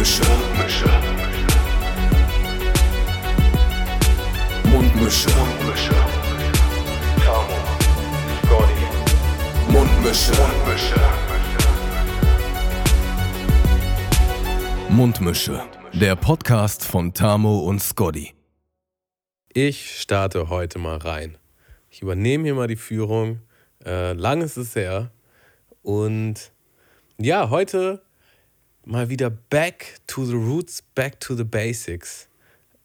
Mundmische. Mundmische. Mundmische. Tamo. Scotty. Mundmische. Mundmische. Mundmische. Der Podcast von Tamo und Scotty. Ich starte heute mal rein. Ich übernehme hier mal die Führung. Äh, lang ist es her. Und ja, heute mal wieder back to the roots, back to the basics.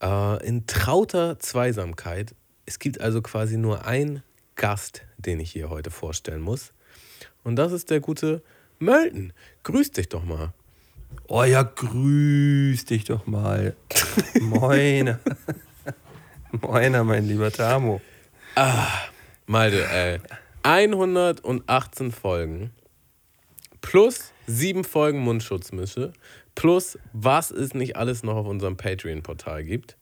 Äh, in trauter Zweisamkeit. Es gibt also quasi nur einen Gast, den ich hier heute vorstellen muss. Und das ist der gute Mölten. Grüß dich doch mal. Oh ja, grüß dich doch mal. Moin. Moiner, mein lieber Tamo. Malte, ey. 118 Folgen plus sieben Folgen Mundschutzmische plus was es nicht alles noch auf unserem Patreon-Portal gibt.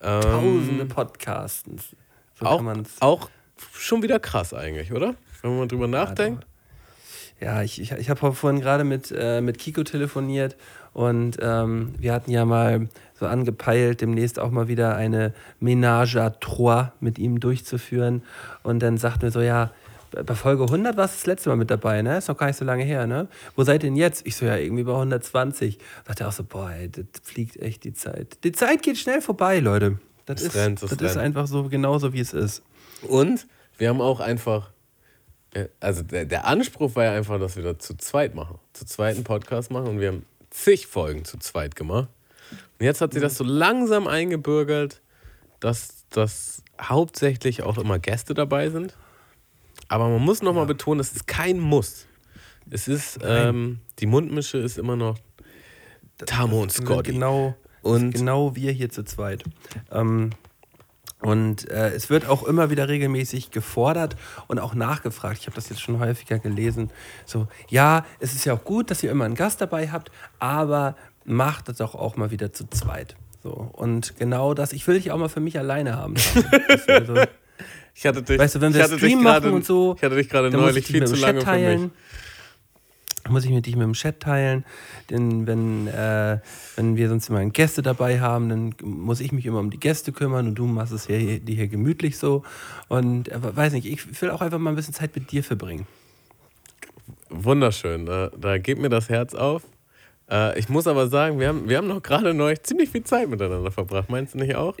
Ähm, Tausende Podcasts. So auch, auch schon wieder krass eigentlich, oder? Wenn man drüber nachdenkt. Ja, ich, ich, ich habe vorhin gerade mit, äh, mit Kiko telefoniert und ähm, wir hatten ja mal so angepeilt, demnächst auch mal wieder eine Ménage à trois mit ihm durchzuführen. Und dann sagten wir so, ja, bei Folge 100 warst du das letzte Mal mit dabei, ne? Ist noch gar nicht so lange her, ne? Wo seid ihr denn jetzt? Ich so, ja, irgendwie bei 120. Sagt er auch so, boah, ey, das fliegt echt die Zeit. Die Zeit geht schnell vorbei, Leute. Das, Es ist, rennt, das ist rennt. einfach so genauso, wie es ist. Und wir haben auch einfach, äh, also der, der Anspruch war ja einfach, dass wir das zu zweit machen. Zu zweiten Podcast machen und wir haben zig Folgen zu zweit gemacht. Und jetzt hat sich das so langsam eingebürgert, dass, dass hauptsächlich auch immer Gäste dabei sind. Aber man muss nochmal betonen, es ist kein Muss. Es ist, ähm, die Mundmische ist immer noch Tamo und Scotty. Genau, Und- genau wir hier zu zweit. Ähm, und äh, es wird auch immer wieder regelmäßig gefordert und auch nachgefragt. Ich habe das jetzt schon häufiger gelesen. So, ja, es ist ja auch gut, dass ihr immer einen Gast dabei habt, aber macht das doch auch mal wieder zu zweit. So, und genau das, ich will dich auch mal für mich alleine haben. Dass wir so, Ich hatte dich, Weißt du, wenn wir Stream machen und so, Ich hatte dich gerade neulich viel mit zu lange Chat für mich. teilen. Muss ich mit dich mit dem Chat teilen. Denn wenn, äh, wenn wir sonst immer Gäste dabei haben, dann muss ich mich immer um die Gäste kümmern und du machst es hier, dir hier gemütlich so. Und äh, weiß nicht, ich will auch einfach mal ein bisschen Zeit mit dir verbringen. Wunderschön, da, da geht mir das Herz auf. Äh, ich muss aber sagen, wir haben, wir haben noch gerade neulich ziemlich viel Zeit miteinander verbracht. Meinst du nicht auch?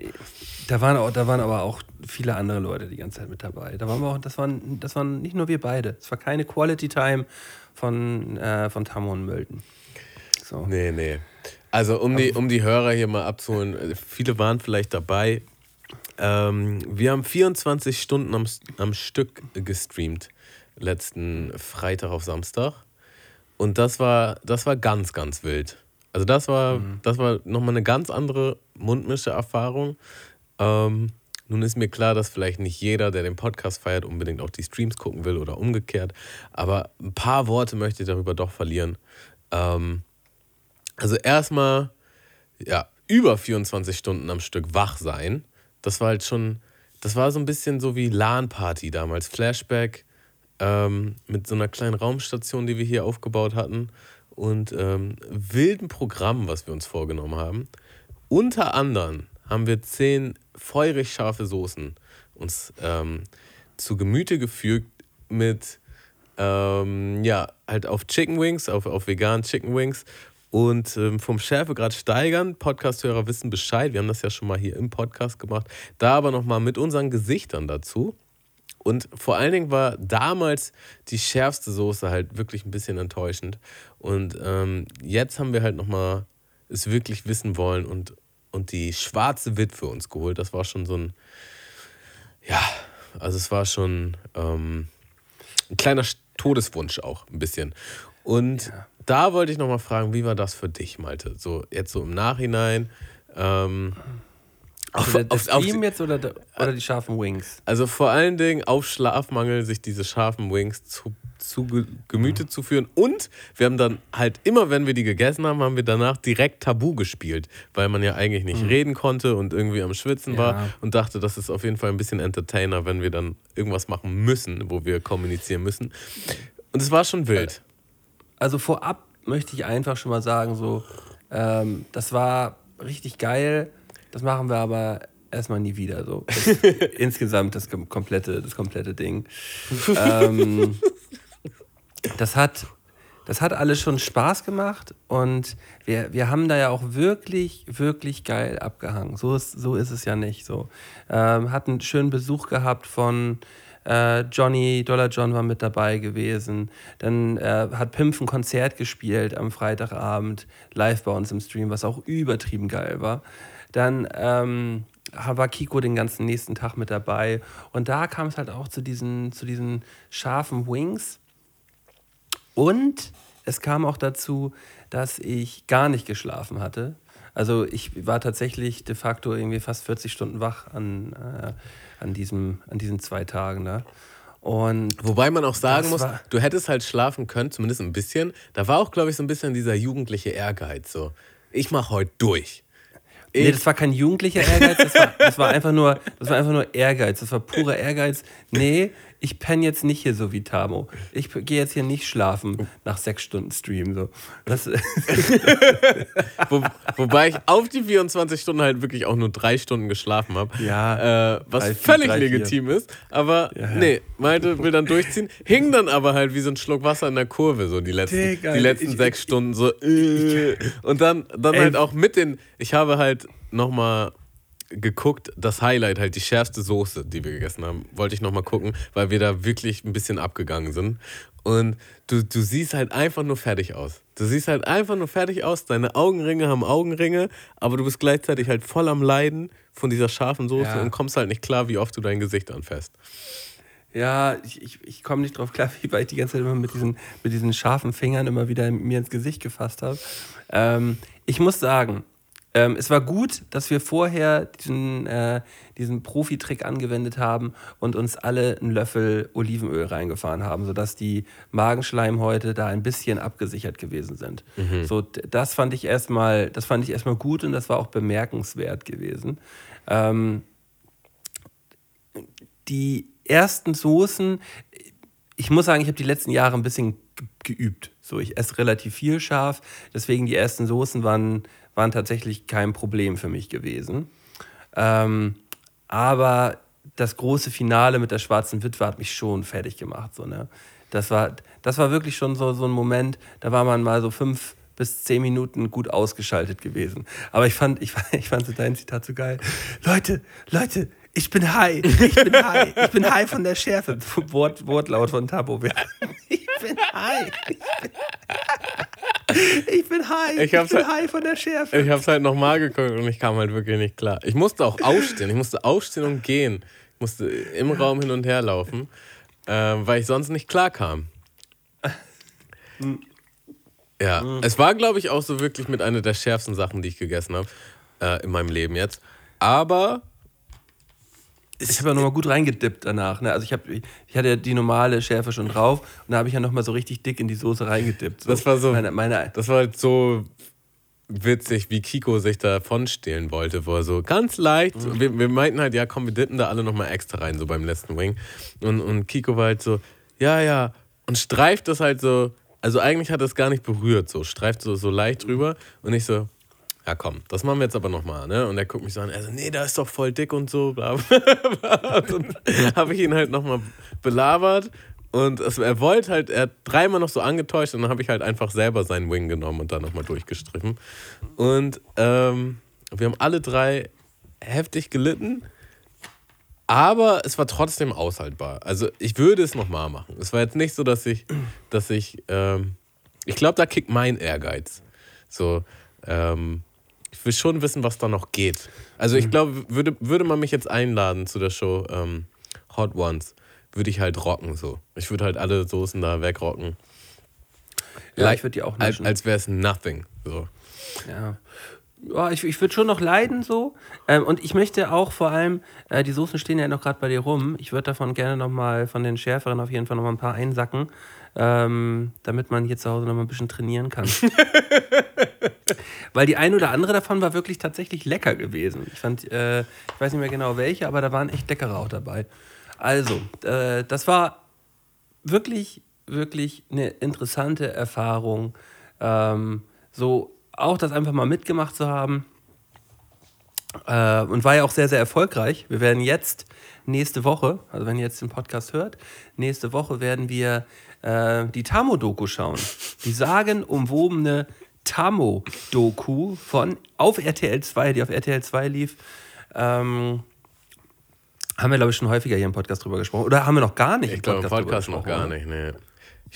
Da waren, auch, da waren aber auch viele andere Leute die ganze Zeit mit dabei. Da waren wir auch, das, waren, das waren nicht nur wir beide. Es war keine Quality Time von, äh, von Tammo und Mölten. So. Nee, nee. Also, um die, um die Hörer hier mal abzuholen, äh, viele waren vielleicht dabei. Ähm, wir haben 24 Stunden am, am Stück gestreamt, letzten Freitag auf Samstag. Und das war, das war ganz, ganz wild. Also, das war, das war nochmal eine ganz andere Mundmische-Erfahrung. Ähm, nun ist mir klar, dass vielleicht nicht jeder, der den Podcast feiert, unbedingt auch die Streams gucken will oder umgekehrt. Aber ein paar Worte möchte ich darüber doch verlieren. Ähm, also erstmal, ja, über 24 Stunden am Stück wach sein. Das war halt schon, das war so ein bisschen so wie LAN-Party damals. Flashback ähm, mit so einer kleinen Raumstation, die wir hier aufgebaut hatten. Und ähm, wilden Programm, was wir uns vorgenommen haben. Unter anderem haben wir zehn feurig scharfe Soßen uns ähm, zu Gemüte gefügt mit ähm, ja, halt auf Chicken Wings, auf, auf veganen Chicken Wings und ähm, vom Schärfegrad steigern. Podcast-Hörer wissen Bescheid. Wir haben das ja schon mal hier im Podcast gemacht. Da aber nochmal mit unseren Gesichtern dazu. Und vor allen Dingen war damals die schärfste Soße halt wirklich ein bisschen enttäuschend. Und ähm, jetzt haben wir halt nochmal es wirklich wissen wollen und, und die schwarze Witwe uns geholt. Das war schon so ein, ja, also es war schon ähm, ein kleiner Todeswunsch auch ein bisschen. Und da wollte ich nochmal fragen, wie war das für dich, Malte? So jetzt so im Nachhinein. Ähm, Also der, der Stream jetzt oder, der, oder die scharfen Wings? also vor allen Dingen auf Schlafmangel, sich diese scharfen Wings zu, zu Ge- Gemüte zu führen. Und wir haben dann halt immer, wenn wir die gegessen haben, haben wir danach direkt Tabu gespielt, weil man ja eigentlich nicht reden konnte und irgendwie am Schwitzen war Ja. und dachte, das ist auf jeden Fall ein bisschen Entertainer, wenn wir dann irgendwas machen müssen, wo wir kommunizieren müssen. Und es war schon wild. Also vorab möchte ich einfach schon mal sagen, so, Ähm, das war richtig geil. Das machen wir aber erstmal nie wieder. So. Das, insgesamt das kom- komplette, das komplette Ding. ähm, das hat, das hat alles schon Spaß gemacht und wir, wir haben da ja auch wirklich, wirklich geil abgehangen. So ist, so ist es ja nicht. So. Ähm, hatten schönen Besuch gehabt von äh, Johnny, Dollar John war mit dabei gewesen. Dann äh, hat Pimpf ein Konzert gespielt am Freitagabend, live bei uns im Stream, was auch übertrieben geil war. Dann ähm, war Kiko den ganzen nächsten Tag mit dabei. Und da kam es halt auch zu diesen, zu diesen scharfen Wings. Und es kam auch dazu, dass ich gar nicht geschlafen hatte. Also ich war tatsächlich de facto irgendwie fast 40 Stunden wach an, äh, an, diesem, an diesen zwei Tagen da. Und Wobei man auch sagen muss, du hättest halt schlafen können, zumindest ein bisschen. Da war auch, glaube ich, so ein bisschen dieser jugendliche Ehrgeiz. So, ich mache heute durch. Nee, Ich- das war kein jugendlicher Ehrgeiz, das war, das war, einfach, nur, das war einfach nur Ehrgeiz. Das war purer Ehrgeiz. Nee, ich penne jetzt nicht hier so wie Tamo. Ich gehe jetzt hier nicht schlafen nach sechs Stunden Stream. So. Das, Wo, wobei ich auf die 24 Stunden halt wirklich auch nur drei Stunden geschlafen habe. Ja, Äh, was drei, völlig drei, vier. legitim ist. Aber Ja, nee, Malte will dann durchziehen. Hing dann aber halt wie so ein Schluck Wasser in der Kurve, so die letzten, Digga, die letzten ich- sechs Stunden. So, äh. Und dann, dann Ey. halt auch mit den. Ich habe halt nochmal geguckt, das Highlight, halt die schärfste Soße, die wir gegessen haben, wollte ich nochmal gucken, weil wir da wirklich ein bisschen abgegangen sind. Und du, du siehst halt einfach nur fertig aus. Du siehst halt einfach nur fertig aus. Deine Augenringe haben Augenringe, aber du bist gleichzeitig halt voll am Leiden von dieser scharfen Soße Ja. und kommst halt nicht klar, wie oft du dein Gesicht anfasst. ja, ich, ich, ich komme nicht drauf klar, wie weil ich die ganze Zeit immer mit diesen, mit diesen scharfen Fingern immer wieder mir ins Gesicht gefasst habe. Ähm, ich muss sagen, ähm, es war gut, dass wir vorher diesen, äh, diesen Profi-Trick angewendet haben und uns alle einen Löffel Olivenöl reingefahren haben, sodass die Magenschleimhäute da ein bisschen abgesichert gewesen sind. So, d- das fand ich erstmal, das fand ich erstmal gut und das war auch bemerkenswert gewesen. Ähm, die ersten Soßen, ich muss sagen, ich habe die letzten Jahre ein bisschen ge- geübt. So, ich esse relativ viel scharf, deswegen die ersten Soßen waren, waren tatsächlich kein Problem für mich gewesen. Ähm, aber das große Finale mit der schwarzen Witwe hat mich schon fertig gemacht. So, ne? das, war, das war wirklich schon so, so ein Moment, da war man mal so fünf bis zehn Minuten gut ausgeschaltet gewesen. Aber ich fand, ich, ich fand so dein Zitat so geil. Leute, Leute, ich bin high. Ich bin high. Ich bin high von der Schärfe. Wort, Wortlaut von Tabo. Ich bin high. Ich bin, ich bin high. Ich Ich, hab's bin halt- high von der Schärfe. Ich habe es halt nochmal geguckt und ich kam halt wirklich nicht klar. Ich musste auch aufstehen. Ich musste aufstehen und gehen. Ich musste im Raum hin und her laufen, äh, weil ich sonst nicht klar kam. Ja, es war, glaube ich, auch so wirklich mit einer der schärfsten Sachen, die ich gegessen habe äh, in meinem Leben jetzt. Aber Ich habe ja nochmal gut reingedippt danach. Ne? Also ich, hab, ich hatte ja die normale Schärfe schon drauf und da habe ich ja nochmal so richtig dick in die Soße reingedippt. So. Das war so- Meine, meine, das war halt so witzig, wie Kiko sich davon stehlen wollte, wo er so ganz leicht, wir, wir meinten halt, ja komm, wir dippen da alle nochmal extra rein, so beim letzten Wing. Und, und Kiko war halt so, ja, ja, und streift das halt so, also eigentlich hat er es gar nicht berührt, so, streift so, so leicht drüber und ich so, ja komm, das machen wir jetzt aber nochmal, ne? Und er guckt mich so an, er so, nee, da ist doch voll dick und so, bla dann habe ich ihn halt nochmal belabert und es, er wollte halt, er hat dreimal noch so angetäuscht und dann habe ich halt einfach selber seinen Wing genommen und dann nochmal durchgestrichen. Und ähm, wir haben alle drei heftig gelitten, aber es war trotzdem aushaltbar. Also ich würde es nochmal machen. Es war jetzt nicht so, dass ich, dass ich, ähm, ich glaube, da kickt mein Ehrgeiz. So, ähm, ich will schon wissen, was da noch geht. Also ich glaube, würde, würde man mich jetzt einladen zu der Show ähm, Hot Ones, würde ich halt rocken so. Ich würde halt alle Soßen da wegrocken. ja, Like- ich würde die auch Als, mischen. als wäre es nothing. So. Ja. Ja, ich, ich würde schon noch leiden so. Ähm, und ich möchte auch vor allem, äh, die Soßen stehen ja noch gerade bei dir rum. Ich würde davon gerne nochmal von den schärferen auf jeden Fall nochmal ein paar einsacken, ähm, damit man hier zu Hause nochmal ein bisschen trainieren kann. Weil die ein oder andere davon war wirklich tatsächlich lecker gewesen. Ich fand, äh, ich weiß nicht mehr genau welche, aber da waren echt leckere auch dabei. Also, äh, das war wirklich, wirklich eine interessante Erfahrung. Ähm, so auch das einfach mal mitgemacht zu haben. Äh, und war ja auch sehr, sehr erfolgreich. Wir werden jetzt nächste Woche, also wenn ihr jetzt den Podcast hört, nächste Woche werden wir äh, die Tamo-Doku schauen. Die sagenumwobene Tamo-Doku von auf RTL 2, die auf RTL 2 lief. Ähm, haben wir, glaube ich, schon häufiger hier im Podcast drüber gesprochen. Oder haben wir noch gar nicht Ich glaube, im Podcast noch gar nicht, nee.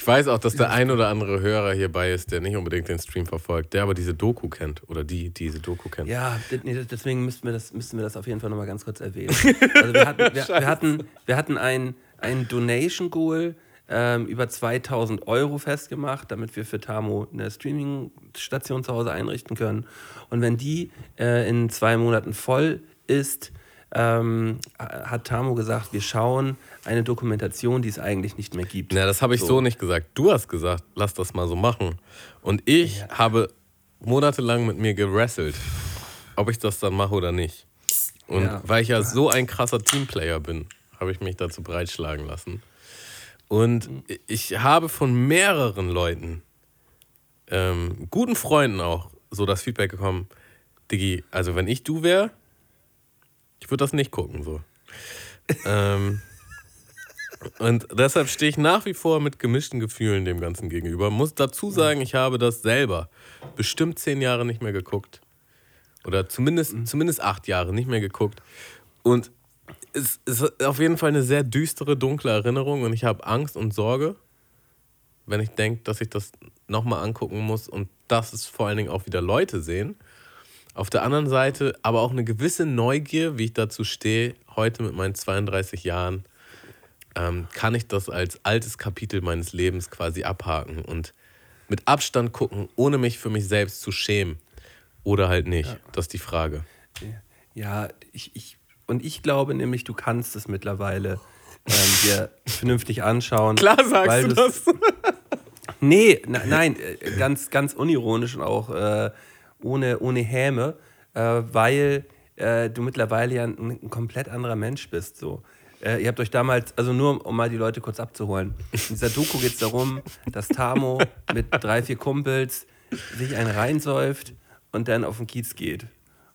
Ich weiß auch, dass der ein oder andere Hörer hierbei ist, der nicht unbedingt den Stream verfolgt, der aber diese Doku kennt oder die die diese Doku kennt. Ja, nee, deswegen müssten wir das, müssten wir das auf jeden Fall nochmal ganz kurz erwähnen. Also wir hatten, wir, wir hatten, wir hatten ein, ein Donation Goal ähm, über 2000 Euro festgemacht, damit wir für Tamo eine Streaming-Station zu Hause einrichten können. Und wenn die äh, in zwei Monaten voll ist, ähm, hat Tamo gesagt, wir schauen eine Dokumentation, die es eigentlich nicht mehr gibt. Na, das habe ich so. nicht gesagt. Du hast gesagt, lass das mal so machen. Und ich habe monatelang mit mir gerasselt, ob ich das dann mache oder nicht. Und Ja. weil ich ja so ein krasser Teamplayer bin, habe ich mich dazu breitschlagen lassen. Und ich habe von mehreren Leuten, ähm, guten Freunden auch, so das Feedback gekommen, Diggi, also wenn ich du wäre, ich würde das nicht gucken, so. ähm, und deshalb stehe ich nach wie vor mit gemischten Gefühlen dem Ganzen gegenüber. Muss dazu sagen, ich habe das selber bestimmt zehn Jahre nicht mehr geguckt. Oder zumindest, zumindest acht Jahre nicht mehr geguckt. Und es ist auf jeden Fall eine sehr düstere, dunkle Erinnerung. Und ich habe Angst und Sorge, wenn ich denke, dass ich das nochmal angucken muss. Und dass es vor allen Dingen auch wieder Leute sehen. Auf der anderen Seite aber auch eine gewisse Neugier, wie ich dazu stehe, heute mit meinen 32 Jahren ähm, kann ich das als altes Kapitel meines Lebens quasi abhaken und mit Abstand gucken, ohne mich für mich selbst zu schämen. Oder halt nicht. Das ist die Frage. Ja, ich, ich, und ich glaube nämlich, du kannst es mittlerweile ähm, dir vernünftig anschauen. Klar sagst du das. Nee, na, nein, äh, ganz, ganz unironisch und auch äh, ohne, ohne Häme, äh, weil äh, du mittlerweile ja ein, ein komplett anderer Mensch bist. So. Äh, ihr habt euch damals, also nur um mal die Leute kurz abzuholen, in dieser Doku geht es darum, dass Tamo mit drei, vier Kumpels sich einen reinsäuft und dann auf den Kiez geht.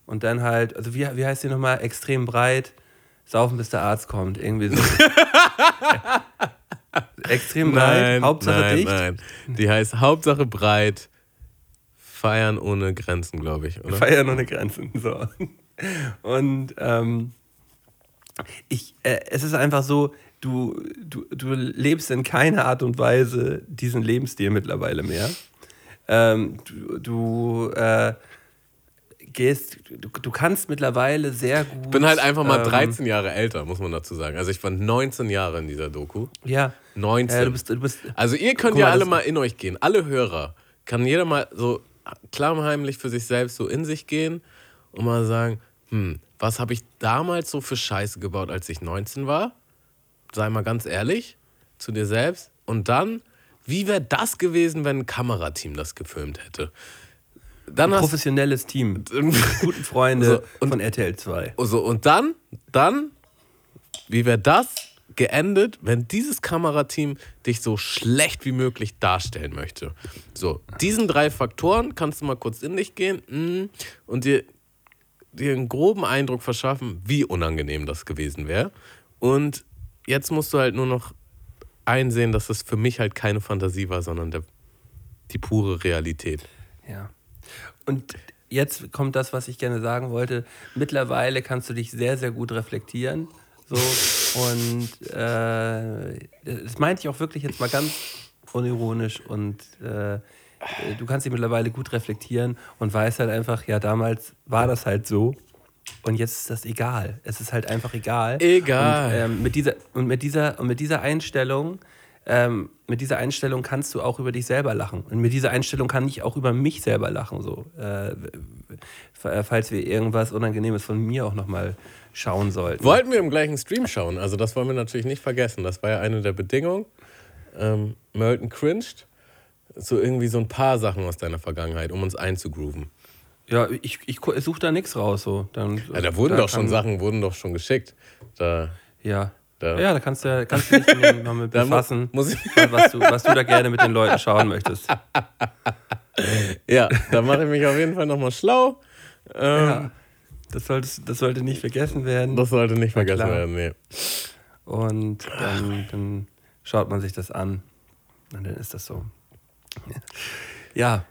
Und dann halt, also wie, wie heißt die nochmal? Extrem breit, saufen bis der Arzt kommt. Irgendwie so. Extrem breit, Hauptsache nein, dicht. nein. Die heißt Hauptsache breit, feiern ohne Grenzen, glaube ich, oder? Feiern ohne Grenzen. So. Und ähm, ich, äh, es ist einfach so, du, du, du lebst in keiner Art und Weise diesen Lebensstil mittlerweile mehr. Ähm, du du äh, gehst, du, du kannst mittlerweile sehr gut. Ich bin halt einfach mal ähm, 13 Jahre älter, muss man dazu sagen. Also ich war 19 Jahre in dieser Doku. Ja. 19. Äh, du bist, du bist, Also ihr könnt ja mal, alle mal in euch gehen. Alle Hörer. Kann jeder mal so klammheimlich für sich selbst so in sich gehen und mal sagen, hm, was habe ich damals so für Scheiße gebaut, als ich 19 war? Sei mal ganz ehrlich zu dir selbst. Und dann, wie wäre das gewesen, wenn ein Kamerateam das gefilmt hätte? Dann hast professionelles Team. Guten Freunde So, und- von RTL 2. so, und dann, dann, wie wäre das geendet, wenn dieses Kamerateam dich so schlecht wie möglich darstellen möchte? So, diesen drei Faktoren kannst du mal kurz in dich gehen mm, und dir, dir einen groben Eindruck verschaffen, wie unangenehm das gewesen wäre. Und jetzt musst du halt nur noch einsehen, dass das für mich halt keine Fantasie war, sondern der, die pure Realität. Ja. Und jetzt kommt das, was ich gerne sagen wollte. Mittlerweile kannst du dich sehr, sehr gut reflektieren. So, und äh, das meinte ich auch wirklich jetzt mal ganz unironisch. Und äh, du kannst dich mittlerweile gut reflektieren und weißt halt einfach, ja, damals war das halt so. Und jetzt ist das egal. Es ist halt einfach egal. Egal. Und, ähm, mit dieser, und, mit dieser, und mit dieser Einstellung, ähm, mit dieser Einstellung kannst du auch über dich selber lachen. Und mit dieser Einstellung kann ich auch über mich selber lachen. So. Äh, f- falls wir irgendwas Unangenehmes von mir auch nochmal schauen sollten. Wollten wir im gleichen Stream schauen, also das wollen wir natürlich nicht vergessen. Das war ja eine der Bedingungen. Ähm, Merton cringed. So irgendwie so ein paar Sachen aus deiner Vergangenheit, um uns einzugrooven. Ja, ich, ich, suche da nichts raus. So. Dann, Ja, da wurden da doch schon Sachen, wurden doch schon geschickt. Da, Ja. Da- ja, da kannst du, kannst du dich mal befassen, was, du, was du da gerne mit den Leuten schauen möchtest. Ja, da mache ich mich auf jeden Fall nochmal schlau. Ähm, Ja. Das, solltest, das sollte nicht vergessen werden. Das sollte nicht vergessen klar. werden, nee. Und dann, dann schaut man sich das an. Und dann ist das so. Ja.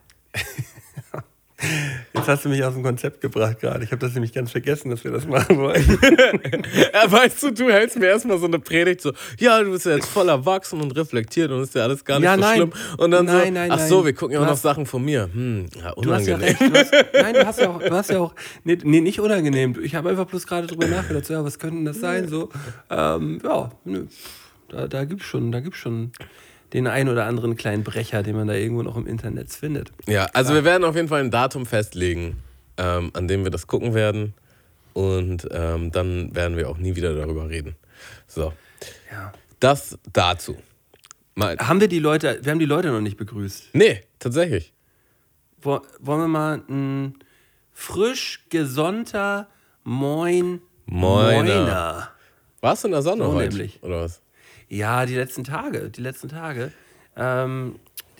Jetzt hast du mich aus dem Konzept gebracht gerade. Ich habe das nämlich ganz vergessen, dass wir das machen wollen. Ja, weißt du, du hältst mir erstmal so eine Predigt so, ja, du bist ja jetzt voll erwachsen und reflektiert und ist ja alles gar nicht Ja, so nein. schlimm. Und dann Nein, so, nein, ach nein. so, wir gucken ja auch noch Sachen von mir. Hm, ja, Du hast ja unangenehm. recht. Du hast, nein, du hast ja auch, du hast ja auch nee, nee, nicht unangenehm. Ich habe einfach bloß gerade drüber nachgedacht, so, ja, was könnte das sein? So, ähm, ja, nö, da, da gibt es schon, da gibt's schon den einen oder anderen kleinen Brecher, den man da irgendwo noch im Internet findet. Ja, also wir werden auf jeden Fall ein Datum festlegen, ähm, an dem wir das gucken werden. Und ähm, dann werden wir auch nie wieder darüber reden. So, Ja. das dazu. Mal, Haben wir die Leute, wir haben die Leute noch nicht begrüßt. nee, tatsächlich. Wo, wollen wir mal ein frisch gesonnter Moin Moiner. Moiner. Warst du in der Sonne So heute? nämlich. Oder was? Ja, die letzten Tage, die letzten Tage. Ähm,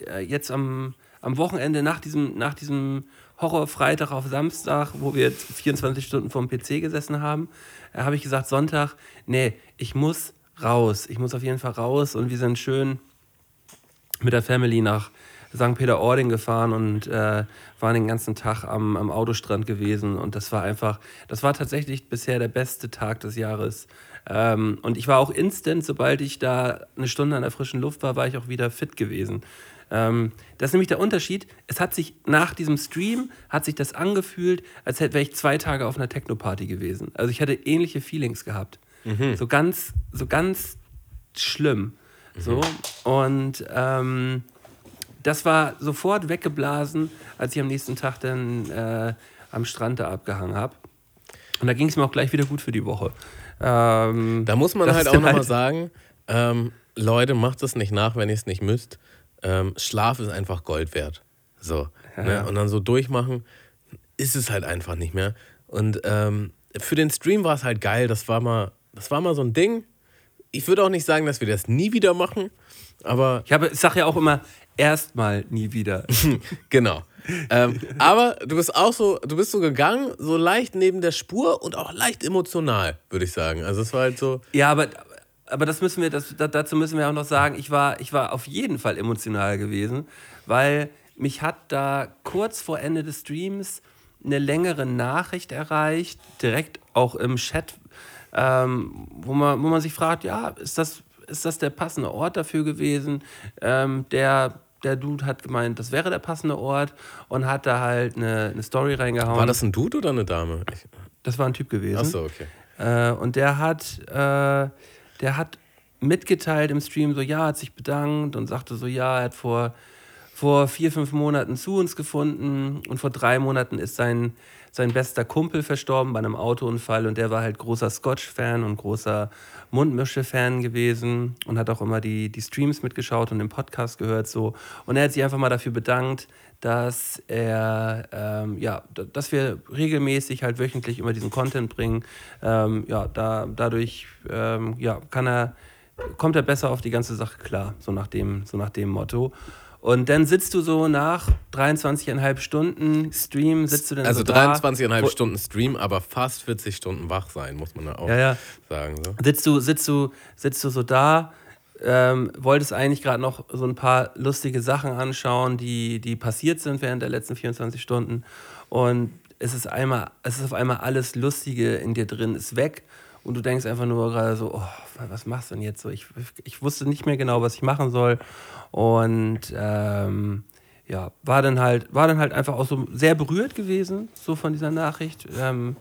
äh, jetzt am, am Wochenende nach diesem, nach diesem Horrorfreitag auf Samstag, wo wir jetzt 24 Stunden vorm PC gesessen haben, äh, habe ich gesagt, Sonntag, nee, ich muss raus. Ich muss auf jeden Fall raus und wir sind schön mit der Family nach St. Peter-Ording gefahren und äh, waren den ganzen Tag am, am Autostrand gewesen. Und das war einfach, das war tatsächlich bisher der beste Tag des Jahres. Ähm, und ich war auch instant, sobald ich da eine Stunde an der frischen Luft war, war ich auch wieder fit gewesen. Ähm, das ist nämlich der Unterschied. Es hat sich nach diesem Stream, hat sich das angefühlt, als hätte wäre ich zwei Tage auf einer Techno-Party gewesen. Also ich hatte ähnliche Feelings gehabt. So ganz, so ganz schlimm. So. Und ähm, das war sofort weggeblasen, als ich am nächsten Tag dann äh, am Strand da abgehangen habe. Und da ging es mir auch gleich wieder gut für die Woche. Ähm, Da muss man halt auch nochmal halt- sagen, ähm, Leute, macht es nicht nach, wenn ihr es nicht müsst. Ähm, Schlaf ist einfach Gold wert. So. Ne? Und dann so durchmachen, ist es halt einfach nicht mehr. Und ähm, für den Stream war es halt geil. Das war mal, das war mal so ein Ding. Ich würde auch nicht sagen, dass wir das nie wieder machen, aber ich, habe- ich sage ja auch immer, erstmal nie wieder. Genau. Ähm, aber du bist auch so, du bist so gegangen, so leicht neben der Spur und auch leicht emotional, würde ich sagen. Also es war halt so, Ja, aber, aber das müssen wir, das, da- dazu müssen wir auch noch sagen, ich war, ich war auf jeden Fall emotional gewesen, weil mich hat da kurz vor Ende des Streams eine längere Nachricht erreicht, direkt auch im Chat, ähm, wo, man, wo man sich fragt, ja, ist das, ist das der passende Ort dafür gewesen? Ähm, der, der Dude hat gemeint, das wäre der passende Ort und hat da halt eine, eine Story reingehauen. war das ein Dude oder eine Dame? Ich, das war ein Typ gewesen. achso, okay. Äh, und der hat, äh, der hat mitgeteilt im Stream, so ja, hat sich bedankt und sagte so, ja, er hat vor, vor vier, fünf Monaten zu uns gefunden und vor drei Monaten ist sein, sein bester Kumpel verstorben bei einem Autounfall und der war halt großer Scotch-Fan und großer Mundmische-Fan gewesen und hat auch immer die, die Streams mitgeschaut und den Podcast gehört so. Und er hat sich einfach mal dafür bedankt, dass er, ähm, ja, dass wir regelmäßig halt wöchentlich immer diesen Content bringen. Ähm, ja, da, dadurch, ähm, ja, kann er, kommt er besser auf die ganze Sache klar, so nach dem, so nach dem Motto. Und dann sitzt du so nach 23,5 Stunden Stream, sitzt du dann Also so da, 23,5 wo- Stunden Stream, aber fast 40 Stunden wach sein, muss man da auch Ja, ja. sagen. So. sitzt du, sitzt du, sitzt du so da, ähm, wolltest eigentlich gerade noch so ein paar lustige Sachen anschauen, die, die passiert sind während der letzten 24 Stunden. Und es ist einmal, es ist auf einmal alles Lustige in dir drin, ist weg. Und du denkst einfach nur gerade so, oh, was machst du denn jetzt so? Ich, ich wusste nicht mehr genau, was ich machen soll. Und ähm, ja, war dann halt, war dann halt einfach auch so sehr berührt gewesen, so von dieser Nachricht. Ähm,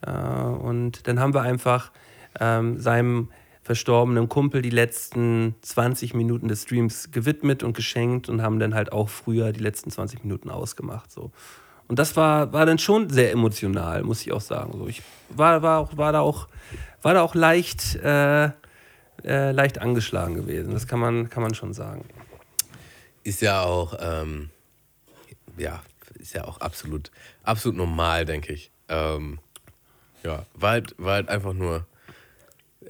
äh, und dann haben wir einfach ähm, seinem verstorbenen Kumpel die letzten 20 Minuten des Streams gewidmet und geschenkt und haben dann halt auch früher die letzten 20 Minuten ausgemacht. So. Und das war, war dann schon sehr emotional, muss ich auch sagen. So, ich war, war, auch, war, da, auch, war da auch leicht, äh, äh, leicht angeschlagen gewesen. Das kann man, kann man schon sagen. Ist ja auch, ähm, ja, ist ja auch absolut, absolut normal, denke ich. Ähm, ja, war halt, war halt einfach nur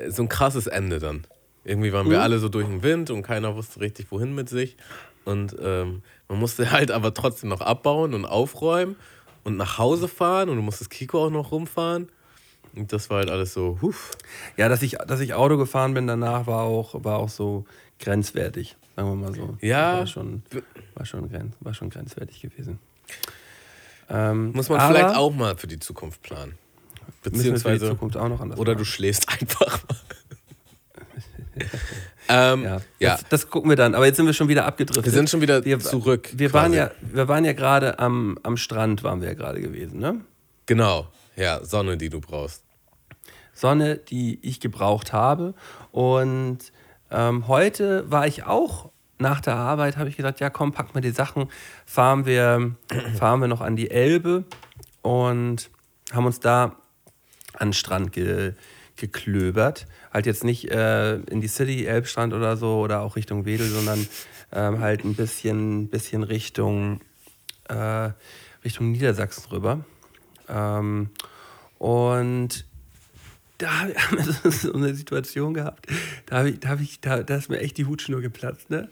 so ein krasses Ende dann. Irgendwie waren wir alle so durch den Wind und keiner wusste richtig, wohin mit sich. Und ähm, man musste halt aber trotzdem noch abbauen und aufräumen und nach Hause fahren und du musstest Kiko auch noch rumfahren. Und das war halt alles so, huf. Ja, dass ich, dass ich Auto gefahren bin danach, war auch, war auch so grenzwertig, sagen wir mal so. Ja. War schon, war schon, grenz, war schon grenzwertig gewesen. Ähm, Muss man vielleicht auch mal für die Zukunft planen. Beziehungsweise, Zukunft oder du schläfst einfach mal. ähm, Ja, ja. Das, das gucken wir dann. Aber jetzt sind wir schon wieder abgedriftet. Wir sind schon wieder wir, zurück. Wir waren ja, wir waren ja gerade am, am Strand, waren wir ja gerade gewesen, ne? Genau, ja, Sonne, die du brauchst. Sonne, die ich gebraucht habe. Und ähm, heute war ich auch nach der Arbeit, habe ich gesagt, ja komm, pack mal die Sachen, fahren wir, fahren wir noch an die Elbe und haben uns da an den Strand ge, geklöbert. Halt jetzt nicht äh, in die City, Elbstrand oder so oder auch Richtung Wedel, sondern ähm, halt ein bisschen, bisschen Richtung, äh, Richtung Niedersachsen rüber. Ähm, und da haben wir so- eine Situation gehabt, da, hab ich, da, hab ich, da, da ist mir echt die Hutschnur geplatzt. Ne?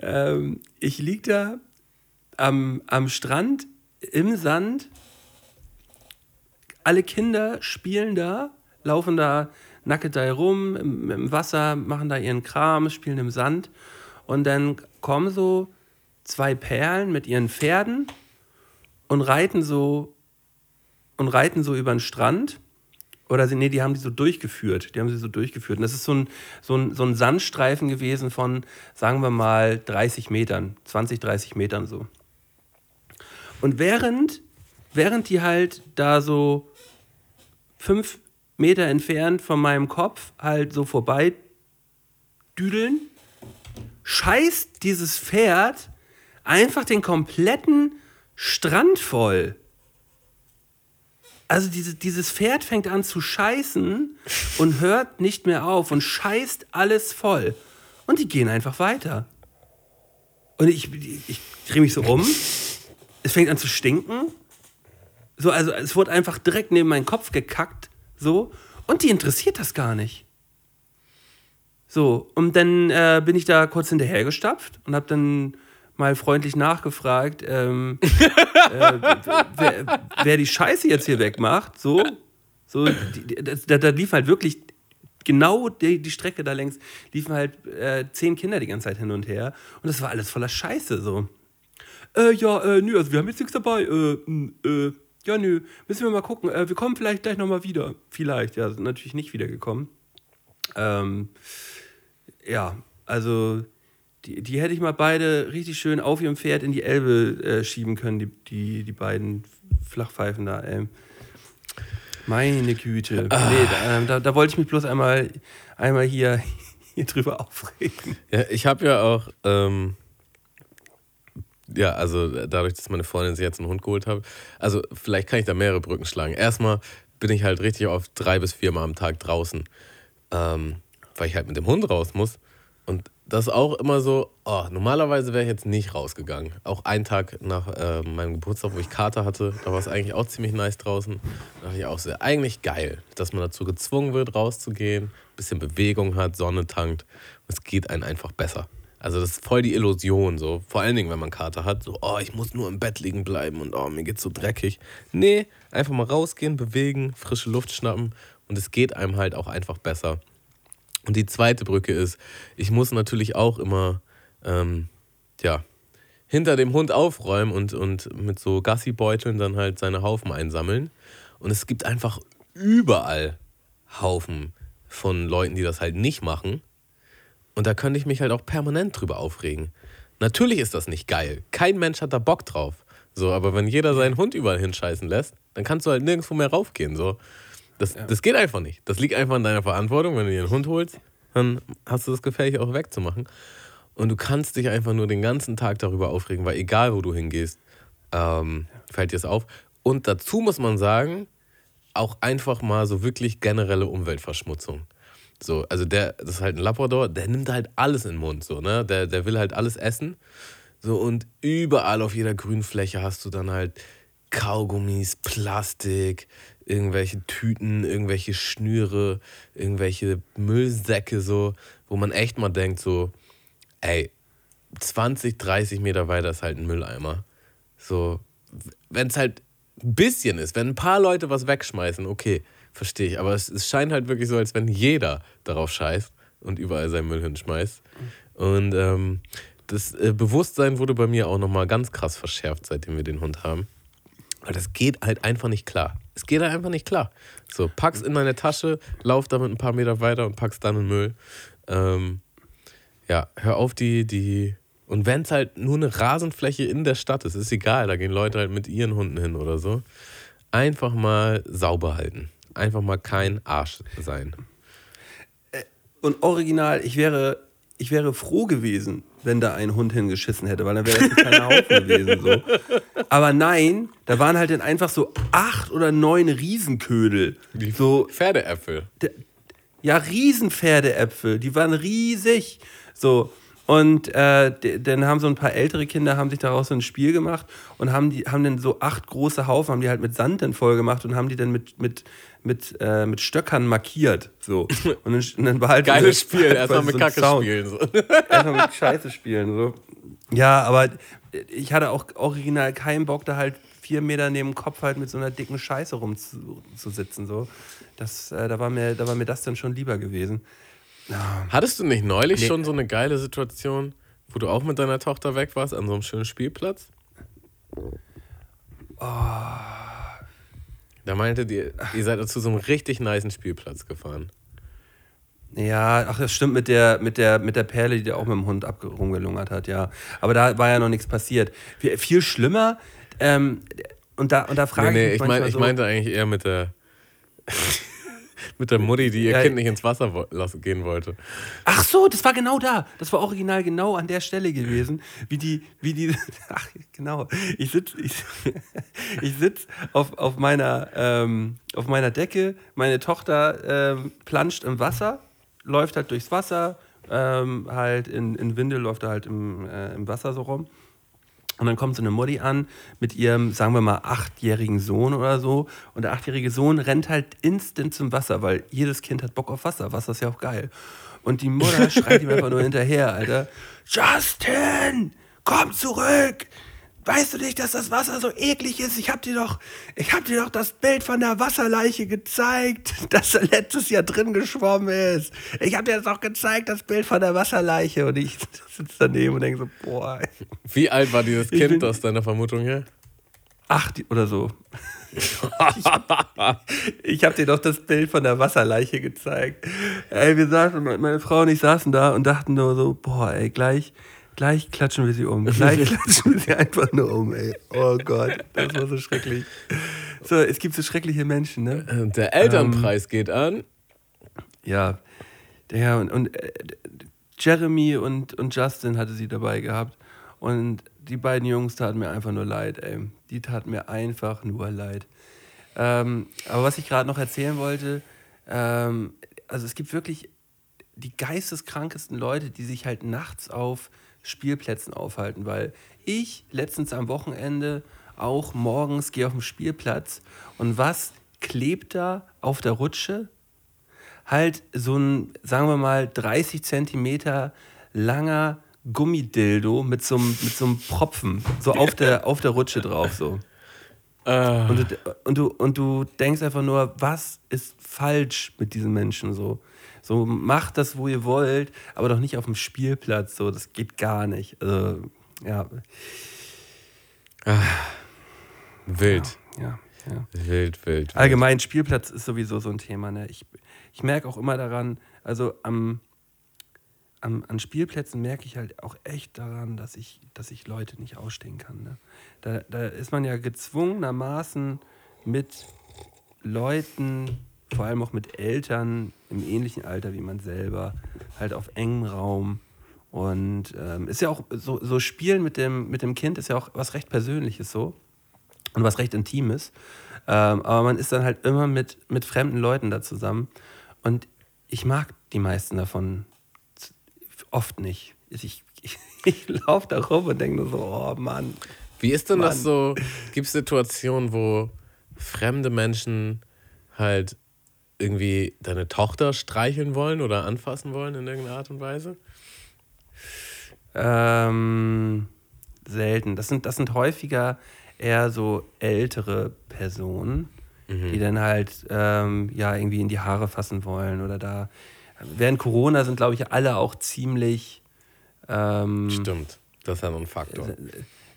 Ähm, ich lieg da am, am Strand im Sand, alle Kinder spielen da, laufen da nackig da rum im, im Wasser, machen da ihren Kram, spielen im Sand und dann kommen so zwei Perlen mit ihren Pferden und reiten so und reiten so über den Strand. Oder sie, nee, die haben die so durchgeführt. Die haben sie so durchgeführt. Und das ist so ein, so ein, so ein Sandstreifen gewesen von, sagen wir mal, 30 Metern, 20, 30 Metern so. Und während, während die halt da so fünf Meter entfernt von meinem Kopf halt so vorbei düdeln, scheißt dieses Pferd einfach den kompletten Strand voll. Also diese, dieses Pferd fängt an zu scheißen und hört nicht mehr auf und scheißt alles voll. Und die gehen einfach weiter. Und ich, ich, drehe mich so um. Es fängt an zu stinken. So, also es wurde einfach direkt neben meinen Kopf gekackt. So. Und die interessiert das gar nicht. So, und dann äh, bin ich da kurz hinterhergestapft und habe dann mal freundlich nachgefragt, ähm, äh, wer, wer die Scheiße jetzt hier wegmacht. So, so da, da lief halt wirklich genau die, die Strecke da längs, liefen halt äh, zehn Kinder die ganze Zeit hin und her. Und das war alles voller Scheiße. So. Äh, ja, äh, nö, also wir haben jetzt nichts dabei. Äh, mh, äh, ja, nö, müssen wir mal gucken. Äh, wir kommen vielleicht gleich nochmal wieder. Vielleicht, ja, sind natürlich nicht wiedergekommen. Ähm, ja, also die, die hätte ich mal beide richtig schön auf ihrem Pferd in die Elbe äh, schieben können, die, die, die beiden Flachpfeifen da. Ey. Meine Güte. Nee, da, ähm, da, da wollte ich mich bloß einmal, einmal hier, hier drüber aufregen. Ja, ich habe ja auch, ähm, ja, also dadurch, dass meine Freundin sich jetzt einen Hund geholt hat, also vielleicht kann ich da mehrere Brücken schlagen. Erstmal bin ich halt richtig auf drei bis viermal am Tag draußen, ähm, weil ich halt mit dem Hund raus muss. Und das ist auch immer so, oh, normalerweise wäre ich jetzt nicht rausgegangen. Auch einen Tag nach äh, meinem Geburtstag, wo ich Kater hatte, da war es eigentlich auch ziemlich nice draußen. Da dachte ich auch sehr, eigentlich geil, dass man dazu gezwungen wird, rauszugehen, bisschen Bewegung hat, Sonne tankt. Es geht einem einfach besser. Also das ist voll die Illusion so. Vor allen Dingen, wenn man Kater hat. So, oh, ich muss nur im Bett liegen bleiben und oh, mir geht's so dreckig. Nee, einfach mal rausgehen, bewegen, frische Luft schnappen und es geht einem halt auch einfach besser. Und die zweite Brücke ist, ich muss natürlich auch immer, ähm, ja, hinter dem Hund aufräumen und, und mit so Gassibeuteln dann halt seine Haufen einsammeln. Und es gibt einfach überall Haufen von Leuten, die das halt nicht machen. Und da könnte ich mich halt auch permanent drüber aufregen. Natürlich ist das nicht geil. Kein Mensch hat da Bock drauf. So, aber wenn jeder seinen Hund überall hinscheißen lässt, dann kannst du halt nirgendwo mehr raufgehen. So. Das, das geht einfach nicht. Das liegt einfach in deiner Verantwortung. Wenn du dir einen Hund holst, dann hast du das gefährlich auch wegzumachen. Und du kannst dich einfach nur den ganzen Tag darüber aufregen, weil egal wo du hingehst, ähm, fällt dir es auf. Und dazu muss man sagen, auch einfach mal so wirklich generelle Umweltverschmutzung. So, also der, das ist halt ein Labrador, der nimmt halt alles in den Mund, so, ne? Der, der will halt alles essen. So, und überall auf jeder Grünfläche hast du dann halt Kaugummis, Plastik, irgendwelche Tüten, irgendwelche Schnüre, irgendwelche Müllsäcke, so, wo man echt mal denkt, so, ey, 20, 30 Meter weiter ist halt ein Mülleimer. So, wenn es halt ein bisschen ist, wenn ein paar Leute was wegschmeißen, okay, verstehe ich. Aber es, es scheint halt wirklich so, als wenn jeder darauf scheißt und überall seinen Müll hinschmeißt. Und ähm, das äh, Bewusstsein wurde bei mir auch nochmal ganz krass verschärft, seitdem wir den Hund haben. Weil das geht halt einfach nicht klar. Es geht halt einfach nicht klar. So, pack's in deine Tasche, lauf damit ein paar Meter weiter und pack's dann in Müll. Ähm, ja, hör auf die, die. Und wenn es halt nur eine Rasenfläche in der Stadt ist, ist egal, da gehen Leute halt mit ihren Hunden hin oder so. Einfach mal sauber halten. Einfach mal kein Arsch sein. Und original, ich wäre, ich wäre froh gewesen, wenn da ein Hund hingeschissen hätte, weil dann wäre das ein kleiner Haufen gewesen. So. Aber nein, da waren halt dann einfach so acht oder neun Riesenködel. Die So, Pferdeäpfel. ja, Riesenpferdeäpfel, die waren riesig. So. Und äh, dann haben so ein paar ältere Kinder haben sich daraus so ein Spiel gemacht und haben die haben dann so acht große Haufen, haben die halt mit Sand dann voll gemacht und haben die dann mit mit mit, äh, mit Stöckern markiert. So. Und dann, und dann war halt Geiles so- Spiel, erstmal mit so Kacke Sound. spielen. So. Einfach mit Scheiße spielen. So. Ja, aber ich hatte auch original keinen Bock, da halt vier Meter neben dem Kopf halt mit so einer dicken Scheiße rumzusitzen. So. Das, äh, da, war mir, da war mir das dann schon lieber gewesen. Hattest du nicht neulich Nee. schon so eine geile Situation, wo du auch mit deiner Tochter weg warst, an so einem schönen Spielplatz? Da meinte ihr, ihr seid zu so einem richtig niceen Spielplatz gefahren. Ja, ach, das stimmt mit der, mit der, mit der Perle, die da auch mit dem Hund rumgelungert hat, ja. Aber da war ja noch nichts passiert. Viel, viel schlimmer, ähm, und da, und da frage Nee, nee, ich ich, mich mein, manchmal ich so, meinte eigentlich eher mit der mit der Mutti, die ihr Ja, Kind nicht ins Wasser lassen, gehen wollte. Ach so, das war genau da. Das war original genau an der Stelle gewesen, wie die, wie die, ach genau. Ich sitz, ich, ich sitz auf, auf meiner, ähm, auf meiner Decke. Meine Tochter ähm, planscht im Wasser, läuft halt durchs Wasser, ähm, halt in, in Windel läuft er halt im, äh, im Wasser so rum. Und dann kommt so eine Mutti an mit ihrem, sagen wir mal, achtjährigen Sohn oder so. Und der achtjährige Sohn rennt halt instant zum Wasser, weil jedes Kind hat Bock auf Wasser. Wasser ist ja auch geil. Und die Mutter schreit ihm einfach nur hinterher, Alter. Justin, komm zurück! Weißt du nicht, dass das Wasser so eklig ist? Ich hab dir doch, ich hab dir doch das Bild von der Wasserleiche gezeigt, dass er letztes Jahr drin geschwommen ist. Ich hab dir das auch gezeigt, das Bild von der Wasserleiche. Und ich sitze daneben und denke so, boah, Wie alt war dieses Ich Kind bin- aus deiner Vermutung her? acht oder so. Ich habe dir doch das Bild von der Wasserleiche gezeigt. Ey, wir saßen, meine Frau und ich saßen da und dachten nur so, boah, ey, gleich, gleich klatschen wir sie um. Gleich klatschen wir sie einfach nur um, ey. Oh Gott, das war so schrecklich. So, es gibt so schreckliche Menschen, ne? Äh, Der Elternpreis geht an. Ja. Ja, und, und äh, Jeremy und, und Justin hatte sie dabei gehabt. Und die beiden Jungs taten mir einfach nur leid, ey. Die taten mir einfach nur leid. Ähm, aber was ich gerade noch erzählen wollte, ähm, also es gibt wirklich die geisteskrankesten Leute, die sich halt nachts auf Spielplätzen aufhalten, weil ich letztens am Wochenende auch morgens gehe auf den Spielplatz und was klebt da auf der Rutsche? Halt so ein, sagen wir mal, 30 Zentimeter langer Gummidildo mit so einem, mit so einem Propfen, so auf der, auf der Rutsche drauf, so. Äh, Und du, und, du, und du denkst einfach nur, was ist falsch mit diesen Menschen so? So, macht das, wo ihr wollt, aber doch nicht auf dem Spielplatz. So, das geht gar nicht. Also, ja, wild. ja, ja. Wild, wild. wild. Allgemein, Spielplatz ist sowieso so ein Thema. Ne? Ich, ich merke auch immer daran, also am, am, an Spielplätzen merke ich halt auch echt daran, dass ich, dass ich Leute nicht ausstehen kann. Ne? Da, da ist man ja gezwungenermaßen mit Leuten, vor allem auch mit Eltern im ähnlichen Alter wie man selber, halt auf engem Raum. Und ähm, ist ja auch so, so Spielen mit dem, mit dem Kind ist ja auch was recht Persönliches so und was recht Intimes. Ähm, aber man ist dann halt immer mit, mit fremden Leuten da zusammen. Und ich mag die meisten davon oft nicht. Ich, ich, ich laufe da rum und denke nur so, oh Mann. Wie ist denn das Mann. so? Gibt es Situationen, wo fremde Menschen halt irgendwie deine Tochter streicheln wollen oder anfassen wollen in irgendeiner Art und Weise? Ähm, selten. Das sind, das sind häufiger eher so ältere Personen, die dann halt ähm, ja irgendwie in die Haare fassen wollen oder da. Während Corona sind, glaube ich, alle auch ziemlich. Ähm, Stimmt. Das ist ja noch ein Faktor.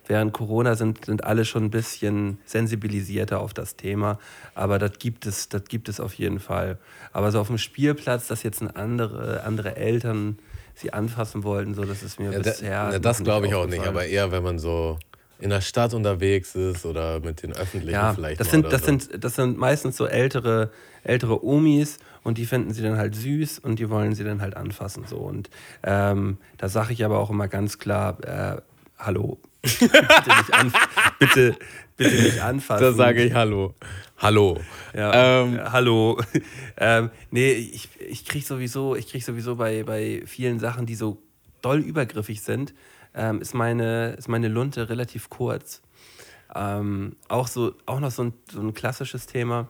Während Corona sind, sind alle schon ein bisschen sensibilisierter auf das Thema. Aber das gibt es, das gibt es auf jeden Fall. Aber so auf dem Spielplatz, dass jetzt andere, andere Eltern sie anfassen wollten, so das ist mir Ja, da, bisher. noch das glaube ich auch nicht, aber eher, wenn man so in der Stadt unterwegs ist oder mit den Öffentlichen Ja, vielleicht. das sind, das, so. sind, das sind meistens so ältere, ältere Omis und die finden sie dann halt süß und die wollen sie dann halt anfassen. So. Und ähm, da sage ich aber auch immer ganz klar, äh, hallo, bitte, nicht an, bitte, bitte nicht anfassen. Da sage ich Hallo. Hallo. Ja, Ähm, hallo. ähm, nee, ich, ich kriege sowieso, ich krieg sowieso bei, bei vielen Sachen, die so doll übergriffig sind, ähm, ist, meine, ist meine Lunte relativ kurz. Ähm, auch, so, auch noch so ein, so ein klassisches Thema.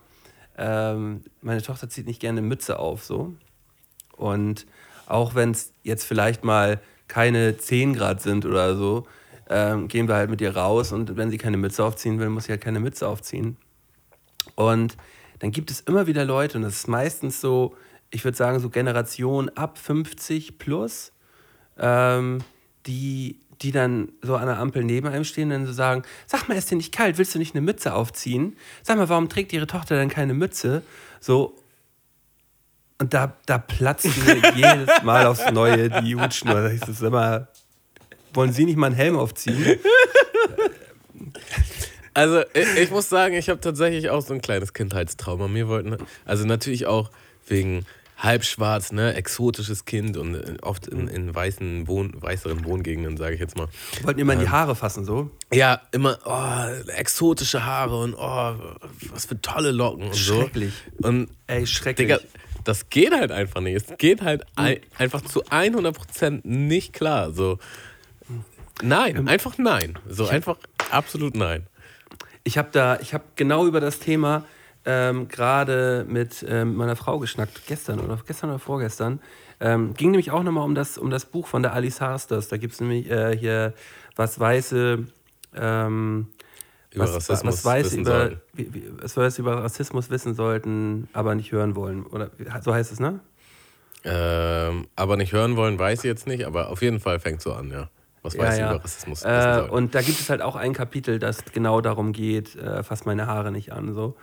Ähm, meine Tochter zieht nicht gerne Mütze auf, so. Und auch wenn es jetzt vielleicht mal keine 10 Grad sind oder so, ähm, gehen wir halt mit ihr raus und wenn sie keine Mütze aufziehen will, muss sie halt keine Mütze aufziehen. Und dann gibt es immer wieder Leute, und das ist meistens so, ich würde sagen, so Generation ab 50 plus, ähm, die, die dann so an der Ampel neben einem stehen und dann so sagen: Sag mal, ist dir nicht kalt? Willst du nicht eine Mütze aufziehen? Sag mal, warum trägt ihre Tochter denn keine Mütze? So. Und da, da platzt mir jedes Mal aufs Neue die Hutschnur. Da ich so, sag mal, wollen Sie nicht mal einen Helm aufziehen? Also ich, ich muss sagen, ich habe tatsächlich auch so ein kleines Kindheitstrauma. Mir wollten, also natürlich auch wegen halbschwarz, ne, exotisches Kind und äh, oft in, in weißen Wohn, weißeren Wohngegenden, sage ich jetzt mal. Wollten immer in die Haare fassen, so. Ja, immer oh, exotische Haare und oh, was für tolle Locken und so. Schrecklich. Und Ey, schrecklich. Digga, das geht halt einfach nicht. Es geht halt ein, einfach zu 100% nicht klar. So, nein, einfach nein. So einfach absolut nein. Ich habe da, ich habe genau über das Thema ähm, gerade mit ähm, meiner Frau geschnackt, gestern oder gestern oder vorgestern. Ähm, ging nämlich auch nochmal um das, um das Buch von der Alice Harsters. Da gibt es nämlich äh, hier, was Weiße, ähm, Über was, Rassismus was Weiße wissen über, wie, wie, was Weiße über Rassismus wissen sollten, aber nicht hören wollen. Oder so heißt es, ne? Ähm, aber nicht hören wollen, weiß ich jetzt nicht, aber auf jeden Fall fängt so an, ja. Was weiß ich über Rassismus? Äh, und da gibt es halt auch ein Kapitel, das genau darum geht, äh, fass meine Haare nicht an. So.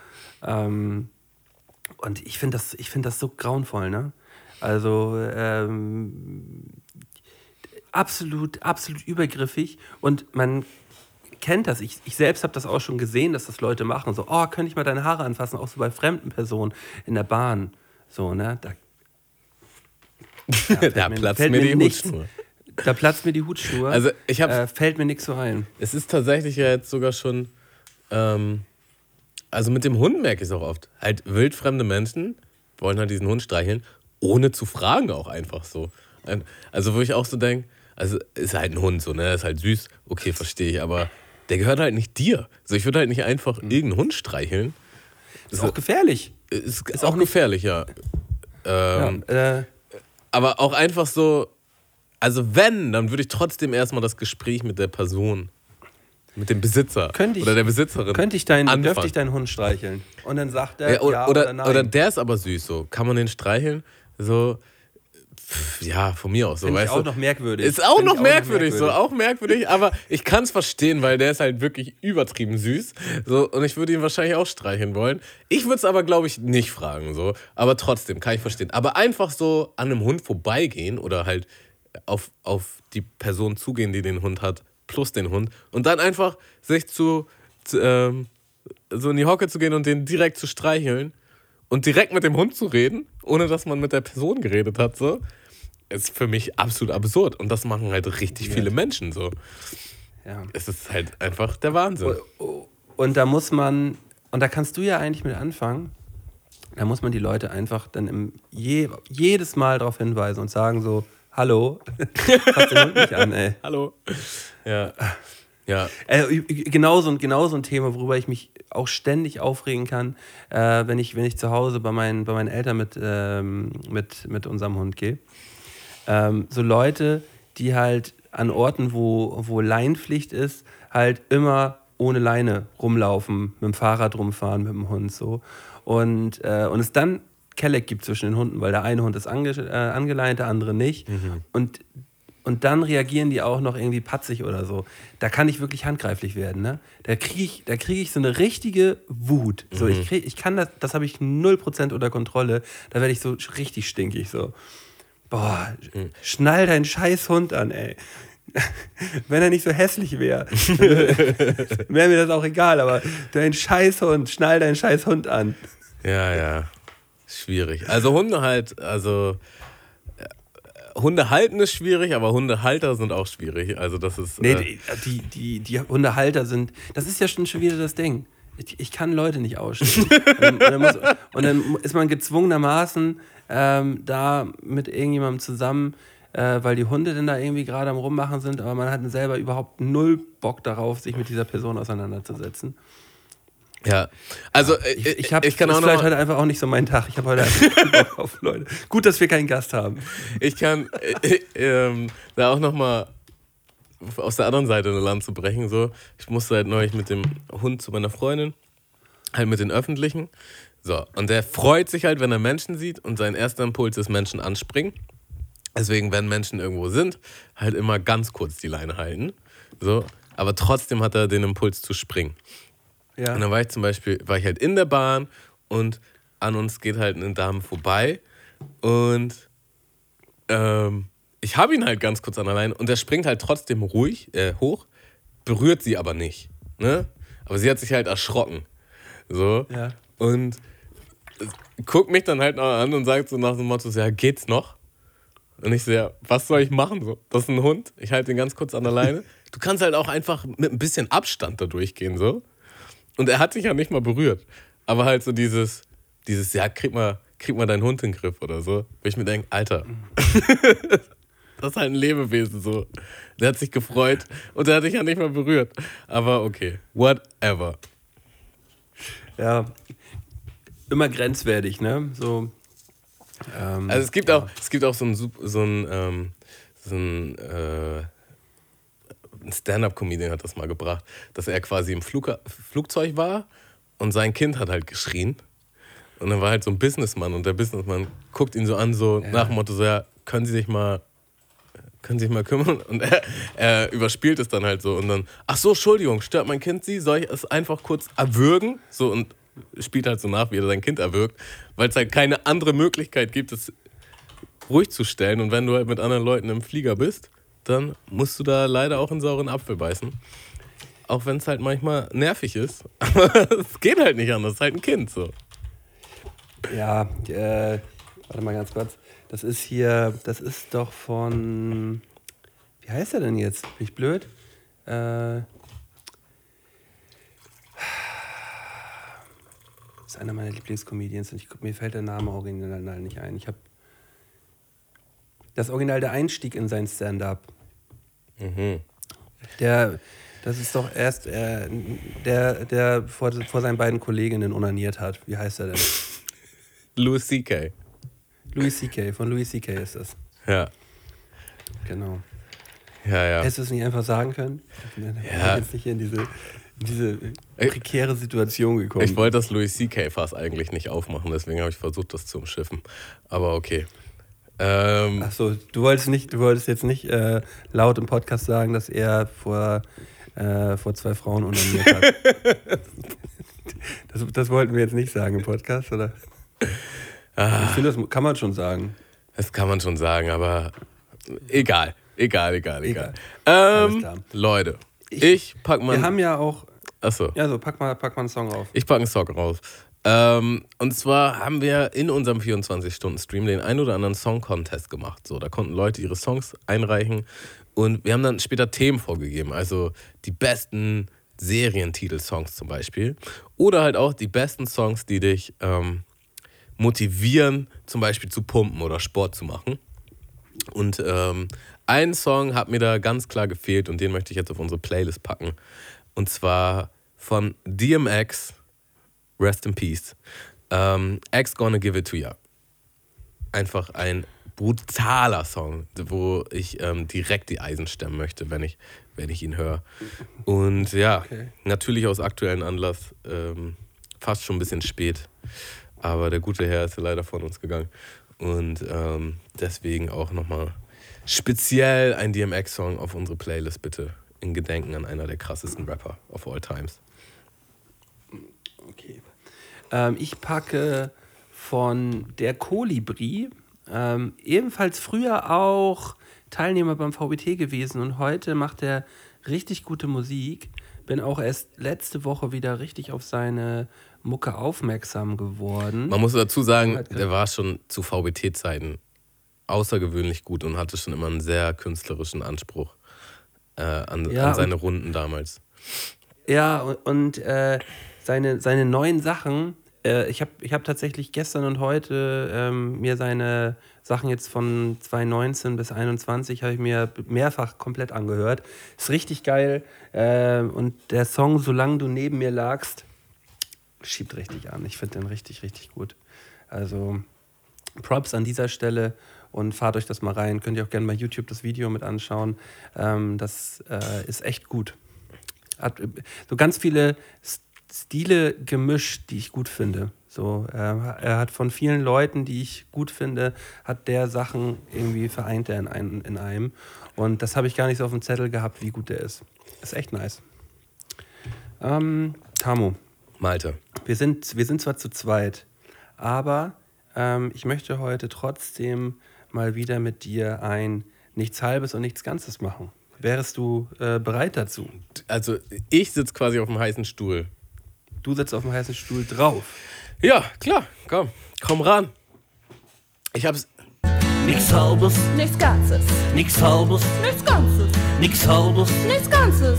Ähm, und ich finde das, ich find das so grauenvoll, ne? Also ähm, absolut, absolut übergriffig. Und man kennt das. Ich, ich selbst habe das auch schon gesehen, dass das Leute machen. So, oh, könnte ich mal deine Haare anfassen? Auch so bei fremden Personen in der Bahn. So, ne? Da, ja, da platzt fällt mir die nichts- Hutschnur. Da platzt mir die Hutschnur. Also ich habe äh, fällt mir nichts so ein. Es ist tatsächlich ja jetzt sogar schon, ähm, also mit dem Hund merke ich es auch oft. Halt wildfremde Menschen wollen halt diesen Hund streicheln, ohne zu fragen auch einfach so. Also wo ich auch so denke, also ist halt ein Hund so, ne, ist halt süß, okay, verstehe ich, aber der gehört halt nicht dir. Also ich würde halt nicht einfach irgendeinen Hund streicheln. Das ist auch gefährlich. Ist, Ist auch auch gefährlich, ja. Ähm, Ja, äh, Aber auch einfach so, also wenn, dann würde ich trotzdem erstmal das Gespräch mit der Person, mit dem Besitzer Könnte ich- oder der Besitzerin könnte ich deinen, anfangen. dürfte ich deinen Hund streicheln? Und dann sagt er, ja, oder, ja oder, oder nein. oder der ist aber süß so. Kann man den streicheln? So, pff, ja, von mir aus so, ich weißt auch du. noch merkwürdig. Ist auch Finde noch ich merkwürdig, so, auch merkwürdig, aber ich kann es verstehen, weil der ist halt wirklich übertrieben süß. So, und ich würde ihn wahrscheinlich auch streicheln wollen. Ich würde es aber, glaube ich, nicht fragen, so. Aber trotzdem, kann ich verstehen. Aber einfach so an einem Hund vorbeigehen oder halt auf, auf die Person zugehen, die den Hund hat, plus den Hund, und dann einfach sich zu, zu ähm, so in die Hocke zu gehen und den direkt zu streicheln und direkt mit dem Hund zu reden, ohne dass man mit der Person geredet hat, so, ist für mich absolut absurd. Und das machen halt richtig viele Menschen so. Ja. Es ist halt einfach der Wahnsinn. Und da muss man, und da kannst du ja eigentlich mit anfangen, da muss man die Leute einfach dann im, je, jedes Mal darauf hinweisen und sagen so, hallo, fass den Hund nicht an, ey. Hallo. Ja. Ja. Äh, genauso, ein- genauso ein Thema, worüber ich mich auch ständig aufregen kann, äh, wenn, ich, wenn ich zu Hause bei meinen, bei meinen Eltern mit, ähm, mit, mit unserem Hund gehe. Ähm, so Leute, die halt an Orten, wo, wo Leinpflicht ist, halt immer ohne Leine rumlaufen, mit dem Fahrrad rumfahren, mit dem Hund so. Und, äh, und es dann Kelleck gibt zwischen den Hunden, weil der eine Hund ist ange, äh, angeleint, der andere nicht. Und, und dann reagieren die auch noch irgendwie patzig oder so. Da kann ich wirklich handgreiflich werden. Ne? Da kriege ich, da krieg ich so eine richtige Wut. So, ich, krieg, ich kann das, das habe ich 0% unter Kontrolle. Da werde ich so richtig stinkig. So. Boah, schnall deinen scheiß Hund an, ey. Wenn er nicht so hässlich wäre, wäre mir das auch egal, aber dein scheiß Hund, schnall deinen scheiß Hund an. Ja, ja. Schwierig. Also Hunde halt, also äh, Hunde halten ist schwierig, aber Hundehalter sind auch schwierig. Also das ist. Nee, äh, die, die, die Hundehalter sind, das ist ja schon schon wieder das Ding. Ich, ich kann Leute nicht ausstehen. und, dann, und, dann muss, und dann ist man gezwungenermaßen ähm, da mit irgendjemandem zusammen, äh, weil die Hunde denn da irgendwie gerade am Rummachen sind, aber man hat selber überhaupt null Bock darauf, sich mit dieser Person auseinanderzusetzen. Ja. Also äh, Ich, ich, hab, ich kann ist auch noch vielleicht heute einfach auch nicht so mein Tag. Ich habe heute einfach auf Leute. Gut, dass wir keinen Gast haben. Ich kann äh, äh, ähm, da auch noch mal aus der anderen Seite eine Lanze brechen. So. Ich musste halt neulich mit dem Hund zu meiner Freundin, halt mit den Öffentlichen. So, und der freut sich halt, wenn er Menschen sieht und sein erster Impuls ist Menschen anspringen. Deswegen, wenn Menschen irgendwo sind, halt immer ganz kurz die Leine halten. So, aber trotzdem hat er den Impuls zu springen. Ja. Und dann war ich zum Beispiel, war ich halt in der Bahn und an uns geht halt eine Dame vorbei und ähm, ich habe ihn halt ganz kurz an der Leine und er springt halt trotzdem ruhig äh, hoch, berührt sie aber nicht. Ne? Aber sie hat sich halt erschrocken. So. Ja. Und guckt mich dann halt noch an und sagt so nach dem Motto, so, ja, geht's noch? Und ich so, ja, was soll ich machen? So, das ist ein Hund, ich halte ihn ganz kurz an der Leine. Du kannst halt auch einfach mit ein bisschen Abstand da durchgehen, so. Und er hat sich ja nicht mal berührt. Aber halt so dieses, dieses, ja, krieg mal, krieg mal deinen Hund in den Griff oder so. Wo ich mir denke, Alter, das ist halt ein Lebewesen so. Der hat sich gefreut und der hat dich ja nicht mal berührt. Aber okay, whatever. Ja. Immer grenzwertig, ne? So. Ähm, Also es gibt auch, es gibt auch so ein, so ein, ähm, so ein, äh, ein Stand-up-Comedian hat das mal gebracht, dass er quasi im Flug, Flugzeug war und sein Kind hat halt geschrien. Und dann war halt so ein Businessmann und der Businessmann guckt ihn so an, so nach dem Motto, so, ja, können Sie sich mal, können Sie sich mal kümmern? Und er, er überspielt es dann halt so und dann, ach so, Entschuldigung, stört mein Kind Sie? Soll ich es einfach kurz erwürgen? So und spielt halt so nach, wie er sein Kind erwürgt, weil es halt keine andere Möglichkeit gibt, es ruhig zu stellen. Und wenn du halt mit anderen Leuten im Flieger bist, dann musst du da leider auch einen sauren Apfel beißen. Auch wenn es halt manchmal nervig ist. Aber es geht halt nicht anders. Es ist halt ein Kind so. Ja, äh, warte mal ganz kurz. Das ist hier, das ist doch von. Wie heißt er denn jetzt? Bin ich blöd? Äh, ist einer meiner Lieblingscomedians und ich, mir fällt der Name original nicht ein. Ich habe das Original der Einstieg in sein Stand-up. Der, das ist doch erst äh, der, der vor, vor seinen beiden Kolleginnen onaniert hat. Wie heißt er denn? Louis C.K. Louis C.K. Von Louis C.K. ist das. Ja. Genau. Ja, ja. Hättest du es nicht einfach sagen können? Ja. ich jetzt nicht in diese, in diese prekäre Situation gekommen. Ich wollte das Louis C.K. Fass eigentlich nicht aufmachen, deswegen habe ich versucht, das zu umschiffen. Aber okay. Ähm, Achso, du wolltest nicht, du wolltest jetzt nicht äh, laut im Podcast sagen, dass er vor, äh, vor zwei Frauen onaniert hat. das, das wollten wir jetzt nicht sagen im Podcast, oder? Ah. Ich finde, das kann man schon sagen. das kann man schon sagen, aber egal. Egal, egal, egal. Alles Ähm. Leute, ich, pack mal. Wir haben ja auch. achso. Ja, so, pack mal, pack mal einen Song auf. Ich packe einen Song raus. Ähm, und zwar haben wir in unserem 24-Stunden-Stream den ein oder anderen Song-Contest gemacht. So, da konnten Leute ihre Songs einreichen und wir haben dann später Themen vorgegeben. Also die besten Serientitel-Songs zum Beispiel. Oder halt auch die besten Songs, die dich ähm, motivieren, zum Beispiel zu pumpen oder Sport zu machen. Und ähm, ein Song hat mir da ganz klar gefehlt und den möchte ich jetzt auf unsere Playlist packen. Und zwar von DMX, Rest in Peace. Ähm, X Gonna Give It To Ya. Einfach ein brutaler Song, wo ich ähm, direkt die Eisen stemmen möchte, wenn ich, wenn ich ihn höre. Und ja, Okay. natürlich aus aktuellem Anlass, ähm, fast schon ein bisschen spät. Aber der gute Herr ist ja leider von uns gegangen. Und ähm, deswegen auch nochmal speziell ein DMX-Song auf unsere Playlist, bitte. In Gedenken an einer der krassesten Rapper of all times. Okay. Ähm, ich packe von der Kolibri, ähm, ebenfalls früher auch Teilnehmer beim VBT gewesen und heute macht er richtig gute Musik. Bin auch erst letzte Woche wieder richtig auf seine Mucke aufmerksam geworden. Man muss dazu sagen, der war schon zu VBT-Zeiten außergewöhnlich gut und hatte schon immer einen sehr künstlerischen Anspruch äh, an, Ja, an seine Runden damals. Ja, und, und äh, seine, seine neuen Sachen, äh, ich habe ich hab tatsächlich gestern und heute ähm, mir seine Sachen jetzt von 2019 bis 2021 habe ich mir mehrfach komplett angehört. Ist richtig geil. Ähm, und der Song Solange du neben mir lagst, schiebt richtig an. Ich finde den richtig, richtig gut. Also Props an dieser Stelle und fahrt euch das mal rein. Könnt ihr auch gerne bei YouTube das Video mit anschauen. Ähm, das äh, ist echt gut. Hat äh, so ganz viele Stile gemischt, die ich gut finde. So, äh, er hat von vielen Leuten, die ich gut finde, hat der Sachen irgendwie vereint er in, ein, in einem. Und das habe ich gar nicht so auf dem Zettel gehabt, wie gut der ist. Ist echt nice. Ähm, Tamo, Malte. wir sind, wir sind zwar zu zweit, aber ähm, ich möchte heute trotzdem mal wieder mit dir ein nichts Halbes und nichts Ganzes machen. Wärst du äh, bereit dazu? Also ich sitze quasi auf dem heißen Stuhl. Du sitzt auf dem heißen Stuhl drauf. Ja, klar, komm, komm ran. Ich hab's. Nix halbes, Nichts Ganzes. nix halbes, Nichts Ganzes. nix halbes, Nichts Ganzes.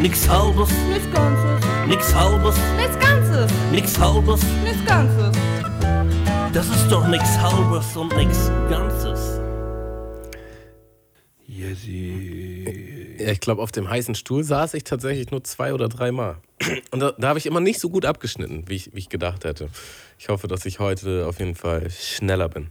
nix halbes, Nichts Ganzes. nix halbes, Nichts Ganzes. nix halbes. Nichts Ganzes. Das ist doch nix halbes und nix ganzes. Yesi. Ja, ich glaube, auf dem heißen Stuhl saß ich tatsächlich nur zwei oder dreimal. Und da, da habe ich immer nicht so gut abgeschnitten, wie ich, wie ich gedacht hätte. Ich hoffe, dass ich heute auf jeden Fall schneller bin.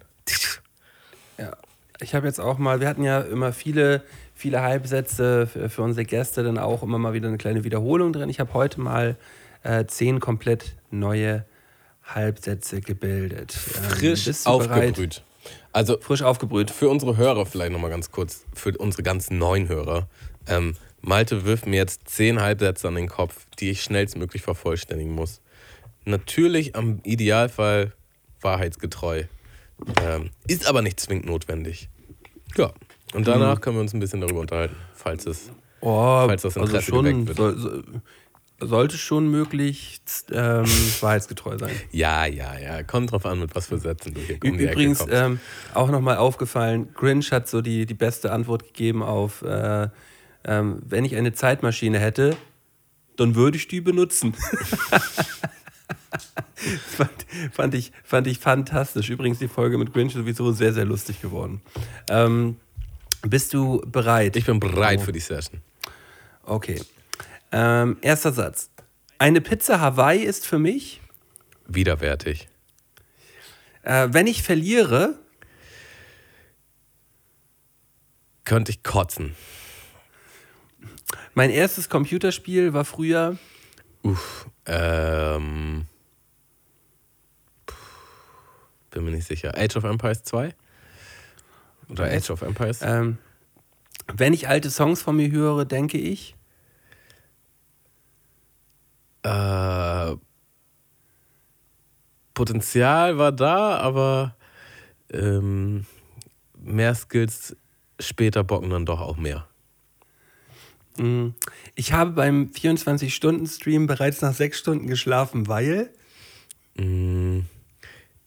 Ja. Ich habe jetzt auch mal, wir hatten ja immer viele, viele Halbsätze für, für unsere Gäste, dann auch immer mal wieder eine kleine Wiederholung drin. Ich habe heute mal äh, zehn komplett neue Halbsätze gebildet. Ähm, Frisch bist du bereit? aufgebrüht. Also Frisch aufgebrüht. für unsere Hörer vielleicht nochmal ganz kurz, für unsere ganzen neuen Hörer. Ähm, Malte wirft mir jetzt zehn Halbsätze an den Kopf, die ich schnellstmöglich vervollständigen muss. Natürlich am Idealfall wahrheitsgetreu. Ähm, ist aber nicht zwingend notwendig. Ja. Und danach Mhm. können wir uns ein bisschen darüber unterhalten, falls es. Oh, Falls das also Interesse schon, geweckt wird. soll, soll, sollte schon möglichst ähm, wahrheitsgetreu sein. Ja, ja, ja. Kommt drauf an, mit was für Sätzen du hier um Übrigens ähm, auch nochmal aufgefallen, Grinch hat so die, die beste Antwort gegeben auf, äh, ähm, wenn ich eine Zeitmaschine hätte, dann würde ich die benutzen. fand, fand, ich, fand ich fantastisch. Übrigens die Folge mit Grinch ist sowieso sehr, sehr lustig geworden. Ähm, bist du bereit? ich bin bereit Oh. für die Session. Okay. Ähm, erster Satz. Eine Pizza Hawaii ist für mich, Widerwärtig. äh, wenn ich verliere, Könnte ich kotzen. Mein erstes Computerspiel war früher Uff. Ähm. puh, Bin mir nicht sicher. Age of Empires 2? Oder. Age of Empires? Ähm, wenn ich alte Songs von mir höre, denke ich. Äh, Potenzial war da, aber ähm, mehr Skills später bocken dann doch auch mehr. Mh, Ich habe beim 24-Stunden-Stream bereits nach sechs Stunden geschlafen, weil. Mm,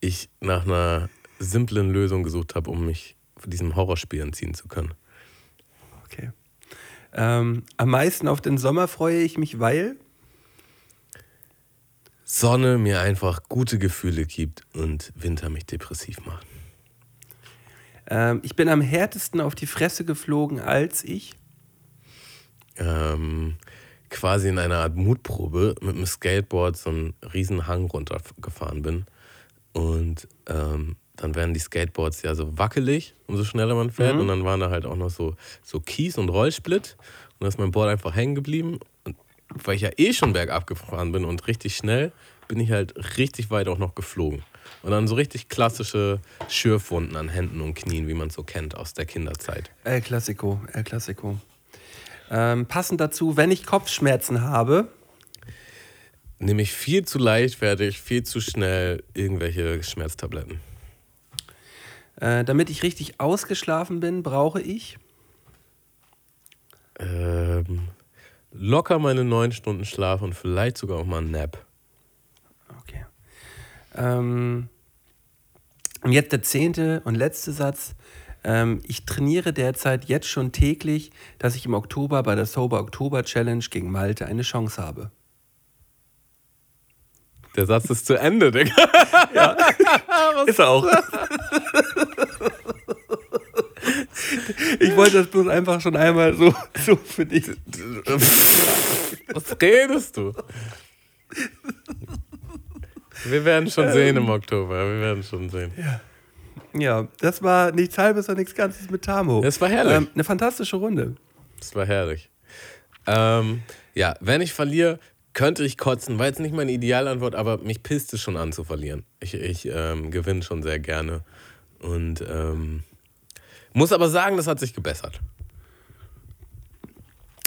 Ich nach einer simplen Lösung gesucht habe, um mich von diesem Horrorspiel entziehen zu können. Okay. Ähm, am meisten auf den Sommer freue ich mich, weil. Sonne mir einfach gute Gefühle gibt und Winter mich depressiv macht. Ähm, ich bin am härtesten auf die Fresse geflogen, als ich. Ähm, quasi in einer Art Mutprobe mit dem Skateboard so einen riesen Hang runtergefahren bin und ähm, dann werden die Skateboards ja so wackelig, umso schneller man fährt. Und dann waren da halt auch noch so, so Kies und Rollsplit. Und dann ist mein Board einfach hängen geblieben. Und weil ich ja eh schon bergab gefahren bin und richtig schnell, bin ich halt richtig weit auch noch geflogen. Und dann so richtig klassische Schürfwunden an Händen und Knien, wie man es so kennt aus der Kinderzeit. El Clasico, El Clasico. Ähm, passend dazu, wenn ich Kopfschmerzen habe, Nehme ich viel zu leichtfertig, viel zu schnell irgendwelche Schmerztabletten. äh, damit ich richtig ausgeschlafen bin, brauche ich. Ähm, locker meine neun Stunden Schlaf und vielleicht sogar auch mal einen Nap. Okay. Ähm, und jetzt der zehnte und letzte Satz. Ähm, ich trainiere derzeit jetzt schon täglich, dass ich im Oktober bei der Sober Oktober Challenge gegen Malte eine Chance habe. Der Satz ist zu Ende, Digga. Ist er auch. ich wollte das bloß einfach schon einmal so, so für dich. Was redest du? Wir werden schon sehen im Oktober. Wir werden schon sehen. Ja, das war nichts halbes und nichts Ganzes mit Tamo. Das war herrlich. Ähm, eine fantastische Runde. Das war herrlich. Ähm, ja, wenn ich verliere, könnte ich kotzen. War jetzt nicht meine Idealantwort, aber mich pisst es schon an zu verlieren. Ich, ich ähm, gewinne schon sehr gerne. Und ähm, muss aber sagen, das hat sich gebessert.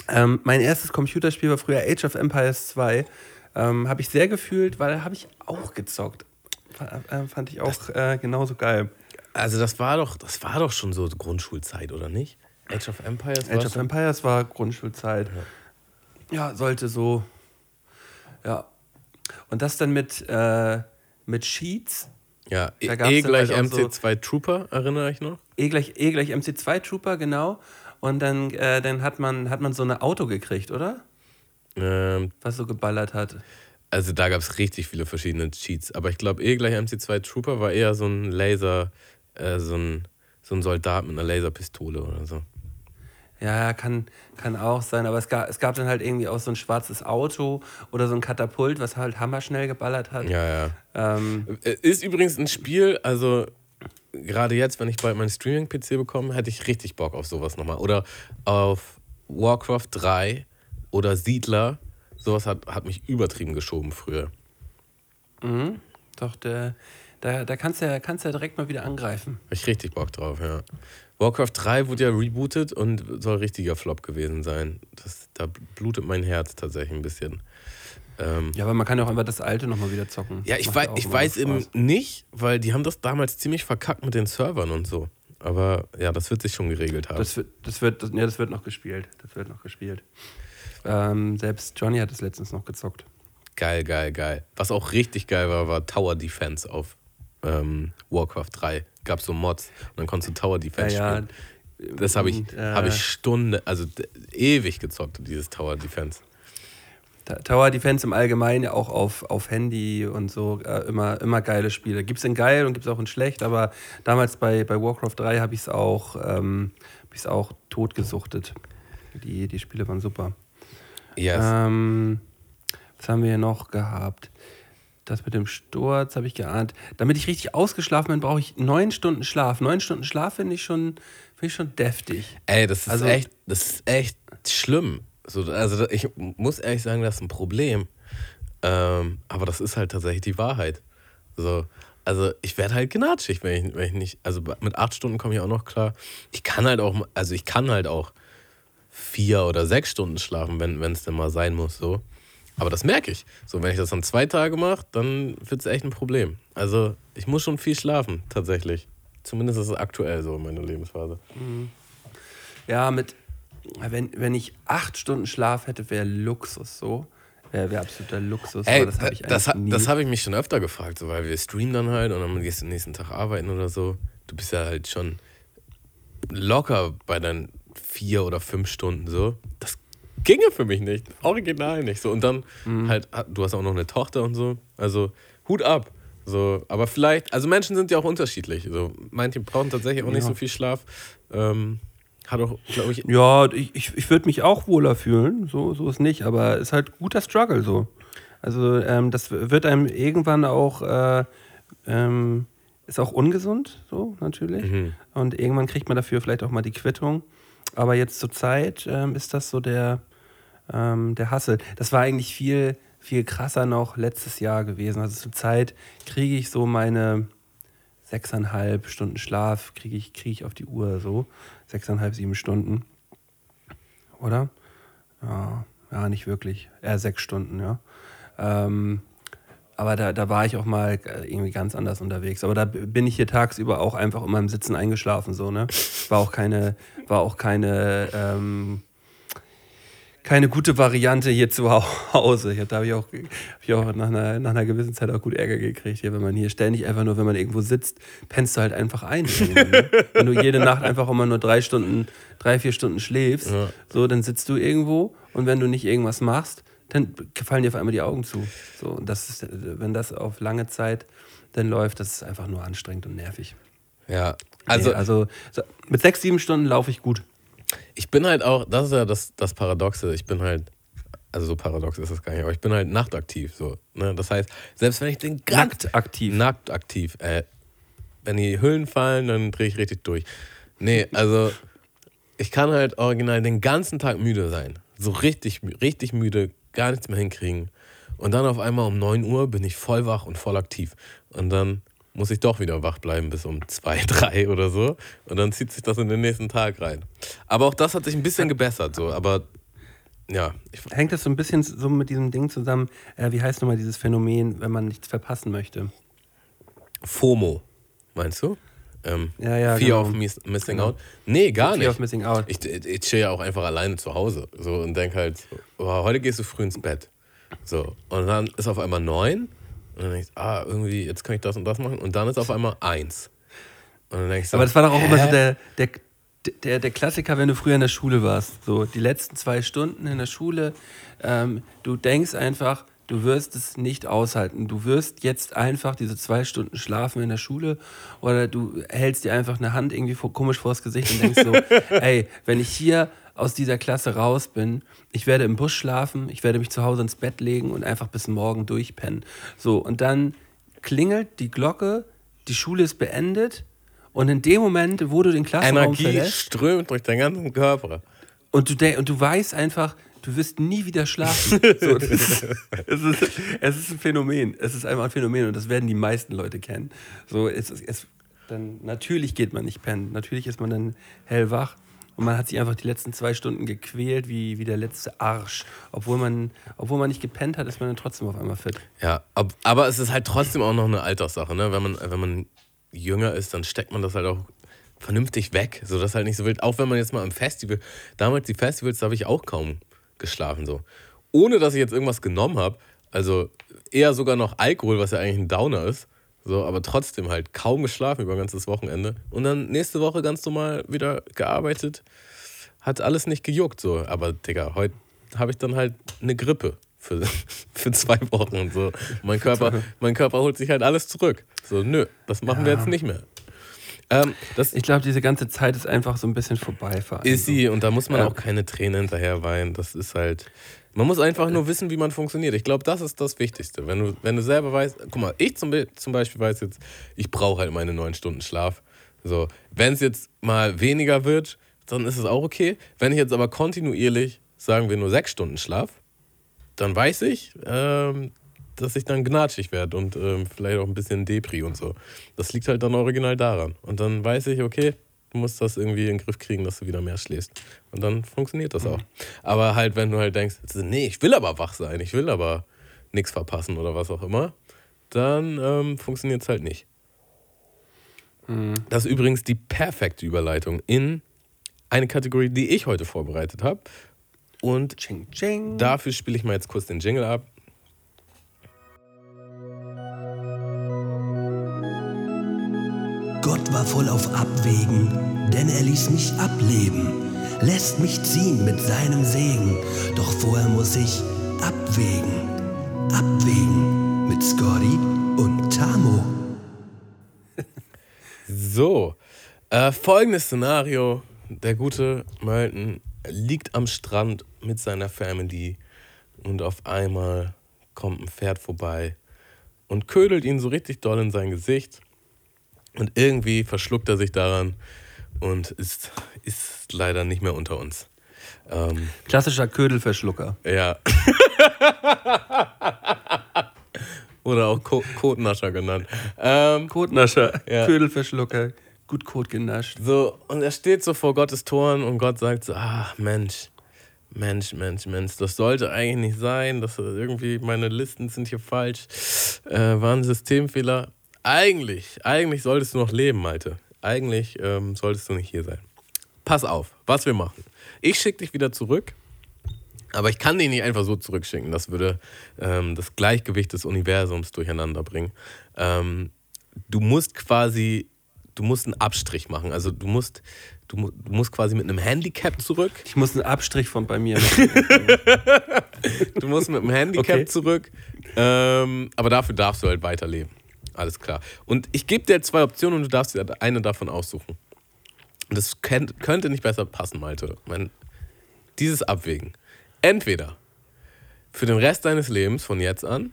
Ähm, mein erstes Computerspiel war früher Age of Empires 2. Ähm, habe ich sehr gefühlt, weil habe ich auch gezockt. Äh, fand ich auch äh, genauso geil. Also das war doch, das war doch schon so Grundschulzeit, oder nicht? Age of Empires Age of Empires war Grundschulzeit. Ja, sollte so. Ja. Und das dann mit, äh, mit Sheets. Ja, E, e dann gleich halt auch so- MC2 Trooper, erinnere ich noch. E gleich, e gleich MC2 Trooper, genau. Und dann, äh, dann hat, man, hat man so ein Auto gekriegt, oder? Ähm, Was so geballert hat. also da gab es richtig viele verschiedene Cheats. Aber ich glaube, E gleich MC2 Trooper war eher so ein Laser, äh, so, ein, so ein Soldat mit einer Laserpistole oder so. Ja, kann, kann auch sein, aber es gab, es gab dann halt irgendwie auch so ein schwarzes Auto oder so ein Katapult, was halt hammerschnell geballert hat. Ja, ja. Ähm, Äh, Ist übrigens ein Spiel, also gerade jetzt, wenn ich bald meinen Streaming-PC bekomme, hätte ich richtig Bock auf sowas nochmal. Oder auf Warcraft 3 oder Siedler. Sowas hat, hat mich übertrieben geschoben früher. doch, der, da, da kannst du ja, kannst ja direkt mal wieder angreifen. Hab ich richtig Bock drauf, ja. Warcraft 3 wurde ja rebootet und soll richtiger Flop gewesen sein. Das, da blutet mein Herz tatsächlich ein bisschen. Ähm, Ja, aber man kann ja auch einfach das alte nochmal wieder zocken. ja, ich, auch ich weiß eben nicht, weil die haben das damals ziemlich verkackt mit den Servern und so. Aber ja, das wird sich schon geregelt haben. Das wird, das wird, das, ja, das wird noch gespielt. Das wird noch gespielt. Ähm, selbst Johnny hat es letztens noch gezockt. Geil, geil, geil. Was auch richtig geil war, war Tower Defense auf ähm, Warcraft 3. Gab so Mods und dann konntest du Tower Defense Ja, spielen. Das habe ich, äh, hab ich Stunde, also ewig gezockt, dieses Tower Defense. Tower Defense im Allgemeinen ja auch auf, auf Handy und so äh, immer, immer geile Spiele. Gibt es in geil und gibt es auch in schlecht, aber damals bei, bei Warcraft 3 habe ich es auch, ähm, ich's auch totgesuchtet. Die, die Spiele waren super. Yes. Ähm, was haben wir hier noch gehabt? Das mit dem Sturz habe ich geahnt. Damit ich richtig ausgeschlafen bin, brauche ich neun Stunden Schlaf. Neun Stunden Schlaf finde ich schon, finde ich schon deftig. Ey, das ist Also- echt, das ist echt schlimm. So, also ich muss ehrlich sagen, das ist ein Problem. Ähm, aber das ist halt tatsächlich die Wahrheit. So, also ich werde halt gnatschig, wenn ich, wenn ich nicht. Also mit acht Stunden komme ich auch noch klar. Ich kann halt auch, also ich kann halt auch vier oder sechs Stunden schlafen, wenn es denn mal sein muss. So. Aber das merke ich. So, wenn ich das dann zwei Tage mache, dann wird es echt ein Problem. Also ich muss schon viel schlafen, tatsächlich. Zumindest ist es aktuell so in meiner Lebensphase. Ja, mit, wenn, wenn ich acht Stunden Schlaf hätte, wäre Luxus so. Wäre wär absoluter Luxus. Ey, das habe ich das, das habe ich mich schon öfter gefragt, so, weil wir streamen dann halt und dann gehst du den nächsten Tag arbeiten oder so. Du bist ja halt schon locker bei deinen vier oder fünf Stunden so. Das ginge für mich nicht. Original nicht. So. Und dann Mhm. halt, du hast auch noch eine Tochter und so. Also Hut ab. So, aber vielleicht, also Menschen sind ja auch unterschiedlich. So, manche brauchen tatsächlich auch nicht Ja. so viel Schlaf. Ähm, hat auch, glaube ich, Ja, ich, ich, ich würde mich auch wohler fühlen, so, so ist nicht, aber es ist halt guter Struggle so. Also ähm, das wird einem irgendwann auch äh, ähm, ist auch ungesund, so natürlich. Mhm. Und irgendwann kriegt man dafür vielleicht auch mal die Quittung. Aber jetzt zur Zeit ähm, ist das so der, ähm, der Hassel. Das war eigentlich viel, viel krasser noch letztes Jahr gewesen. Also zur Zeit kriege ich so meine sechseinhalb Stunden Schlaf, kriege ich, krieg ich auf die Uhr so. Sechseinhalb, sieben Stunden. Oder? Ja, ja nicht wirklich. Eher sechs Stunden, ja. Ähm, aber da, da war ich auch mal äh, irgendwie ganz anders unterwegs. Aber da bin ich hier tagsüber auch einfach immer im Sitzen eingeschlafen, so, ne? War auch keine, war auch keine, ähm, keine gute Variante hier zu Hause. Ich hab, da habe ich auch, hab ich auch nach, einer, nach einer gewissen Zeit auch gut Ärger gekriegt. Hier, wenn man hier ständig einfach nur, wenn man irgendwo sitzt, pennst du halt einfach ein. Ne? wenn du jede Nacht einfach immer nur drei Stunden, drei, vier Stunden schläfst, Ja. so, dann sitzt du irgendwo und wenn du nicht irgendwas machst, dann fallen dir auf einmal die Augen zu. So, und das ist, wenn das auf lange Zeit dann läuft, das ist einfach nur anstrengend und nervig. Ja, also, nee, also so, mit sechs, sieben Stunden laufe ich gut. Ich bin halt auch, das ist ja das, das Paradoxe, ich bin halt, also so paradox ist das gar nicht, aber ich bin halt nachtaktiv. So, ne? Das heißt, selbst wenn ich den ganzen Nackt aktiv. Nackt aktiv. Äh, wenn die Hüllen fallen, dann drehe ich richtig durch. Nee, also ich kann halt original den ganzen Tag müde sein. So richtig, richtig müde, gar nichts mehr hinkriegen. Und dann auf einmal um 9 Uhr bin ich voll wach und voll aktiv. Und dann muss ich doch wieder wach bleiben bis um 2, 3 oder so. Und dann zieht sich das in den nächsten Tag rein. Aber auch das hat sich ein bisschen gebessert. So. Aber ja, ich, Hängt das so ein bisschen so mit diesem Ding zusammen, äh, wie heißt nochmal dieses Phänomen, wenn man nichts verpassen möchte? FOMO, meinst du? Ähm, Ja, ja, Fear genau. of miss Missing Genau. Out? Nee, gar Fear nicht. of Missing Out. Ich, ich chill ja auch einfach alleine zu Hause so, und denke halt, oh, heute gehst du früh ins Bett. So, und dann ist auf einmal neun und dann denkst du, ah, irgendwie, jetzt kann ich das und das machen und dann ist auf einmal eins. Und dann denkst du, Aber das war doch auch immer so hä? der, der, der, der Klassiker, wenn du früher in der Schule warst. So die letzten zwei Stunden in der Schule. Ähm, du denkst einfach, du wirst es nicht aushalten. Du wirst jetzt einfach diese zwei Stunden schlafen in der Schule oder du hältst dir einfach eine Hand irgendwie vor, komisch vors Gesicht und denkst so, ey, wenn ich hier aus dieser Klasse raus bin, ich werde im Bus schlafen, ich werde mich zu Hause ins Bett legen und einfach bis morgen durchpennen. So, und dann klingelt die Glocke, die Schule ist beendet und in dem Moment, wo du den Klassenraum Energie verlässt strömt durch deinen ganzen Körper. und du, und du weißt einfach, du wirst nie wieder schlafen. So, ist, es, ist, es ist ein Phänomen. Es ist einfach ein Phänomen und das werden die meisten Leute kennen. So, es, es, dann, natürlich geht man nicht pennen. Natürlich ist man dann hellwach und man hat sich einfach die letzten zwei Stunden gequält wie, wie der letzte Arsch. Obwohl man, obwohl man nicht gepennt hat, ist man dann trotzdem auf einmal fit. Ja, ab, aber es ist halt trotzdem auch noch eine Alterssache, ne? Wenn man, wenn man jünger ist, dann steckt man das halt auch vernünftig weg, so dass halt nicht so wild. Auch wenn man jetzt mal im Festival, damals die Festivals, da habe ich auch kaum geschlafen, so. Ohne dass ich jetzt irgendwas genommen habe, also eher sogar noch Alkohol, was ja eigentlich ein Downer ist, so, aber trotzdem halt kaum geschlafen über ein ganzes Wochenende. Und dann nächste Woche ganz normal wieder gearbeitet, hat alles nicht gejuckt, so. Aber, Digga, heute habe ich dann halt eine Grippe für, für zwei Wochen und so. Mein Körper, mein Körper holt sich halt alles zurück. So, nö, das machen wir Ja. jetzt nicht mehr. Ähm, das Ich glaube, diese ganze Zeit ist einfach so ein bisschen vorbei. ist sie und da muss man Ja. auch keine Tränen hinterher weinen. Das ist halt. Man muss einfach nur wissen, wie man funktioniert. Ich glaube, das ist das Wichtigste. Wenn du, wenn du selber weißt, guck mal, ich zum, zum Beispiel weiß jetzt, ich brauche halt meine neun Stunden Schlaf. So, wenn es jetzt mal weniger wird, dann ist es auch okay. Wenn ich jetzt aber kontinuierlich, sagen wir nur sechs Stunden Schlaf, dann weiß ich, ähm, dass ich dann gnatschig werde und ähm, vielleicht auch ein bisschen Depri und so. Das liegt halt dann original daran. Und dann weiß ich, okay, du musst das irgendwie in den Griff kriegen, dass du wieder mehr schläfst. Und dann funktioniert das auch. Aber halt, wenn du halt denkst, nee, ich will aber wach sein, ich will aber nichts verpassen oder was auch immer, dann ähm, funktioniert es halt nicht. Das ist übrigens die perfekte Überleitung in eine Kategorie, die ich heute vorbereitet habe. Und Ching, ching. Dafür spiele ich mal jetzt kurz den Jingle ab. Gott war voll auf Abwägen, denn er ließ mich ableben, lässt mich ziehen mit seinem Segen. Doch vorher muss ich abwägen, abwägen mit Scotty und Tamo. So, äh, folgendes Szenario. Der gute Malton liegt am Strand mit seiner Family und auf einmal kommt ein Pferd vorbei und ködelt ihn so richtig doll in sein Gesicht. Und irgendwie verschluckt er sich daran und ist, ist leider nicht mehr unter uns. Ähm, Klassischer Ködelverschlucker. ja. Oder auch Ko Kotnascher genannt. Ähm, Kotnascher, Ja. Ködelverschlucker. Gut Kot genascht. so, und er steht so vor Gottes Toren und Gott sagt so, ach Mensch, Mensch, Mensch, Mensch, das sollte eigentlich nicht sein, das irgendwie, meine Listen sind hier falsch, äh, war ein Systemfehler. Eigentlich, eigentlich solltest du noch leben, Malte. Eigentlich ähm, solltest du nicht hier sein. Pass auf, was wir machen. Ich schicke dich wieder zurück, aber ich kann dich nicht einfach so zurückschicken. Das würde ähm, das Gleichgewicht des Universums durcheinander bringen. Ähm, du musst quasi, du musst einen Abstrich machen. Also du musst, du, du musst quasi mit einem Handicap zurück. Ich muss einen Abstrich von bei mir machen. Du musst mit einem Handicap Okay. zurück. Ähm, aber dafür darfst du halt weiterleben. Alles klar. Und ich gebe dir zwei Optionen und du darfst dir eine davon aussuchen. Das könnte nicht besser passen, Malte. Mein, dieses Abwägen. Entweder für den Rest deines Lebens von jetzt an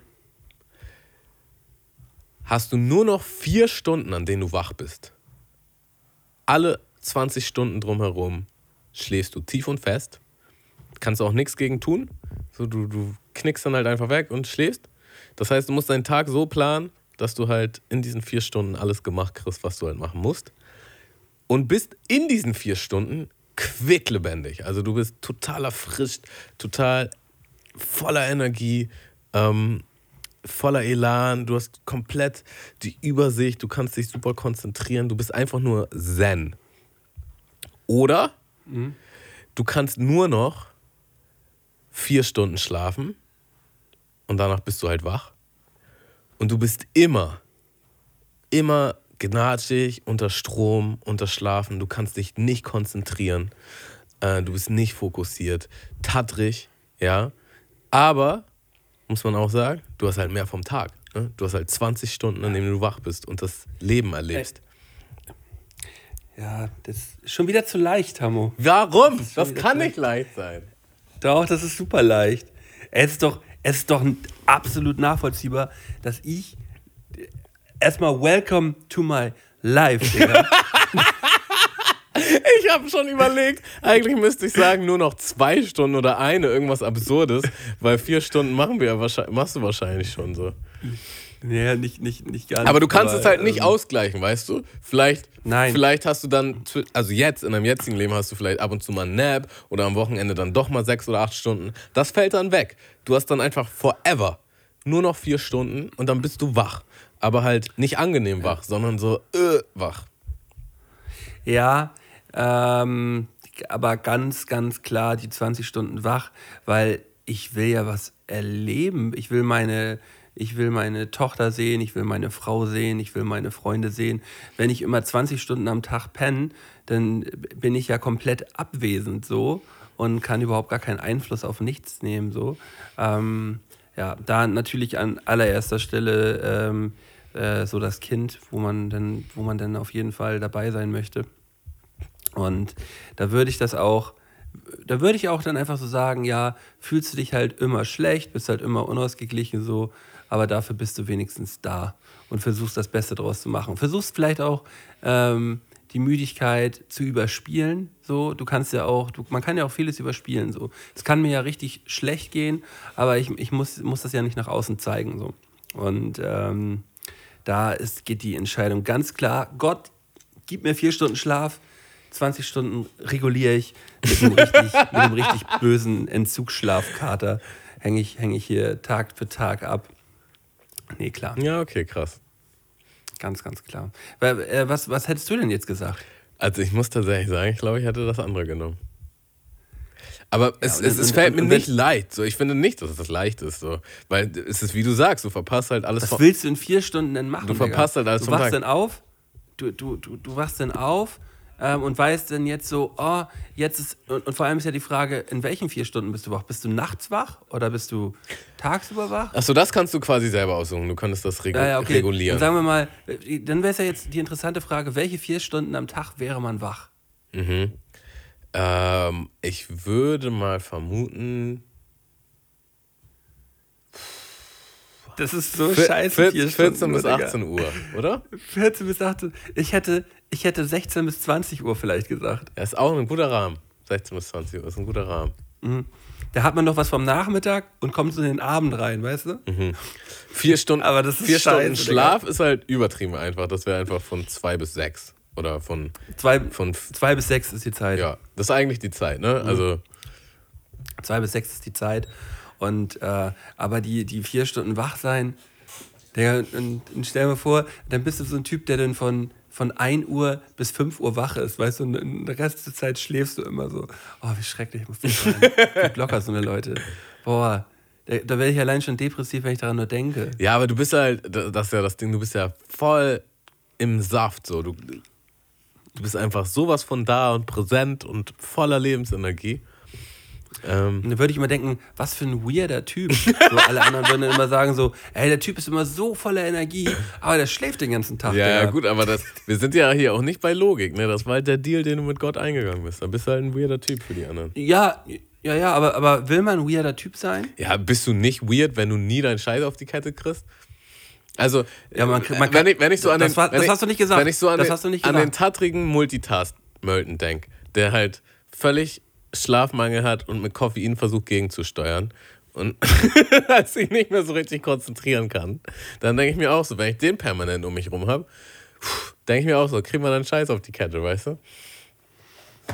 hast du nur noch vier Stunden, an denen du wach bist. Alle 20 Stunden drumherum schläfst du tief und fest. Kannst auch nichts gegen tun. So, du, du knickst dann halt einfach weg und schläfst. Das heißt, du musst deinen Tag so planen, dass du halt in diesen vier Stunden alles gemacht kriegst, was du halt machen musst. Und bist in diesen vier Stunden quicklebendig. Also du bist total erfrischt, total voller Energie, ähm, voller Elan. Du hast komplett die Übersicht, du kannst dich super konzentrieren. Du bist einfach nur Zen. Oder du kannst nur noch vier Stunden schlafen und danach bist du halt wach. Und du bist immer, immer gnatschig, unter Strom, unter Schlafen. Du kannst dich nicht konzentrieren. Äh, du bist nicht fokussiert. Tattrig, ja. Aber, muss man auch sagen, du hast halt mehr vom Tag. Ne? Du hast halt 20 Stunden, an denen du wach bist und das Leben erlebst. Ja, das ist schon wieder zu leicht, Hamo. Warum? Das wieder kann nicht leicht sein. Doch, das ist super leicht. Es ist doch, es ist doch absolut nachvollziehbar, dass ich erstmal welcome to my life, Digga. Ich habe schon überlegt, eigentlich müsste ich sagen, nur noch zwei Stunden oder eine, irgendwas Absurdes, weil vier Stunden machen wir ja wahrscheinlich, machst du wahrscheinlich schon so. Nee, nicht, nicht, nicht gar nicht. Aber du kannst es halt nicht ähm, ausgleichen, weißt du? Vielleicht, Nein. vielleicht hast du dann, also jetzt, in deinem jetzigen Leben hast du vielleicht ab und zu mal einen Nap oder am Wochenende dann doch mal sechs oder acht Stunden. Das fällt dann weg. Du hast dann einfach forever nur noch vier Stunden und dann bist du wach. Aber halt nicht angenehm wach, sondern so äh, wach. Ja, ähm, aber ganz, ganz klar die 20 Stunden wach, weil ich will ja was erleben. Ich will meine, ich will meine Tochter sehen, ich will meine Frau sehen, ich will meine Freunde sehen. Wenn ich immer 20 Stunden am Tag penne, dann bin ich ja komplett abwesend so und kann überhaupt gar keinen Einfluss auf nichts nehmen so. Ähm, ja, da natürlich an allererster Stelle ähm, äh, so das Kind, wo man dann, wo man dann auf jeden Fall dabei sein möchte. Und da würde ich das auch, da würde ich auch dann einfach so sagen, ja, fühlst du dich halt immer schlecht, bist halt immer unausgeglichen so, aber dafür bist du wenigstens da und versuchst das Beste draus zu machen. Versuchst vielleicht auch ähm, die Müdigkeit zu überspielen. So, du kannst ja auch, du, man kann ja auch vieles überspielen. So, es kann mir ja richtig schlecht gehen, aber ich, ich muss, muss das ja nicht nach außen zeigen. So. Und ähm, da ist, geht die Entscheidung ganz klar. Gott, gib mir vier Stunden Schlaf, 20 Stunden reguliere ich mit einem richtig, mit einem richtig bösen Entzugsschlafkater. Hänge ich, häng ich hier Tag für Tag ab. Nee, klar. Ja, okay, krass. Ganz, ganz klar. Äh, Was, was hättest du denn jetzt gesagt? Also ich muss tatsächlich sagen, ich glaube, ich hätte das andere genommen. Aber es, und- es, es und- fällt und- mir und nicht leicht. So, ich finde nicht, dass es leicht ist. So. Weil es ist, wie du sagst, du verpasst halt alles Was willst du in vier Stunden denn machen? Du verpasst Digga? halt alles Du vom wachst Tag. dann auf, du, du, du, du wachst dann auf ähm, und weißt dann jetzt so, oh, jetzt ist, und, und vor allem ist ja die Frage, in welchen vier Stunden bist du wach? Bist du nachts wach oder bist du tagsüber wach? Achso, das kannst du quasi selber aussuchen. Du könntest das regu Ja, ja, okay. regulieren. Dann sagen wir mal, äh, dann wäre es ja jetzt die interessante Frage, welche vier Stunden am Tag wäre man wach? Ähm, ich würde mal vermuten. Das ist so scheiße. 14, vier 14 Stunden bis nur, Digga. 18 Uhr, oder? 14 bis 18. Ich hätte, ich hätte 16 bis 20 Uhr vielleicht gesagt. Ja, ist auch ein guter Rahmen. 16 bis 20 Uhr ist ein guter Rahmen. Da hat man noch was vom Nachmittag und kommt so in den Abend rein, weißt du? Vier Stunden, Aber das ist vier scheiße, Stunden Schlaf ist halt übertrieben einfach. Das wäre einfach von 2 bis 6. Oder von, Zwei, von zwei bis sechs ist die Zeit. ja, das ist eigentlich die Zeit, ne? Also, Zwei bis sechs ist die Zeit. Und äh, aber die, die vier Stunden wach sein, der, und, und stell mir vor, dann bist du so ein Typ, der dann von, von 1 Uhr bis 5 Uhr wach ist, weißt du, und in der Rest der Zeit schläfst du immer so. Oh, wie schrecklich muss das sein. Gibt locker so eine Leute. Boah, da, da werde ich allein schon depressiv, wenn ich daran nur denke. ja, aber du bist halt, das ist ja das Ding, du bist ja voll im Saft, so. Du, du bist einfach sowas von da und präsent und voller Lebensenergie. Ähm, Und dann würde ich immer denken, was für ein weirder Typ. So, alle anderen würden dann immer sagen so, ey, der Typ ist immer so voller Energie, aber der schläft den ganzen Tag. ja, ja, gut, aber das, wir sind ja hier auch nicht bei Logik, ne? Das war halt der Deal, den du mit Gott eingegangen bist. Da bist du halt ein weirder Typ für die anderen. Ja, ja, ja, aber, aber will man ein weirder Typ sein? Ja, bist du nicht weird, wenn du nie deinen Scheiß auf die Kette kriegst? Also, Ja, man- äh, man wenn, kann- ich, wenn ich so an das den, war- wenn das ich, hast du nicht gesagt. Wenn ich so an, Das den, hast du nicht an den tattrigen Multitask-Mölten denke, der halt völlig Schlafmangel hat und mit Koffein versucht gegenzusteuern und als sich nicht mehr so richtig konzentrieren kann, dann denke ich mir auch so, wenn ich den permanent um mich rum habe, denke ich mir auch so, kriegen wir dann Scheiß auf die Kette, weißt du?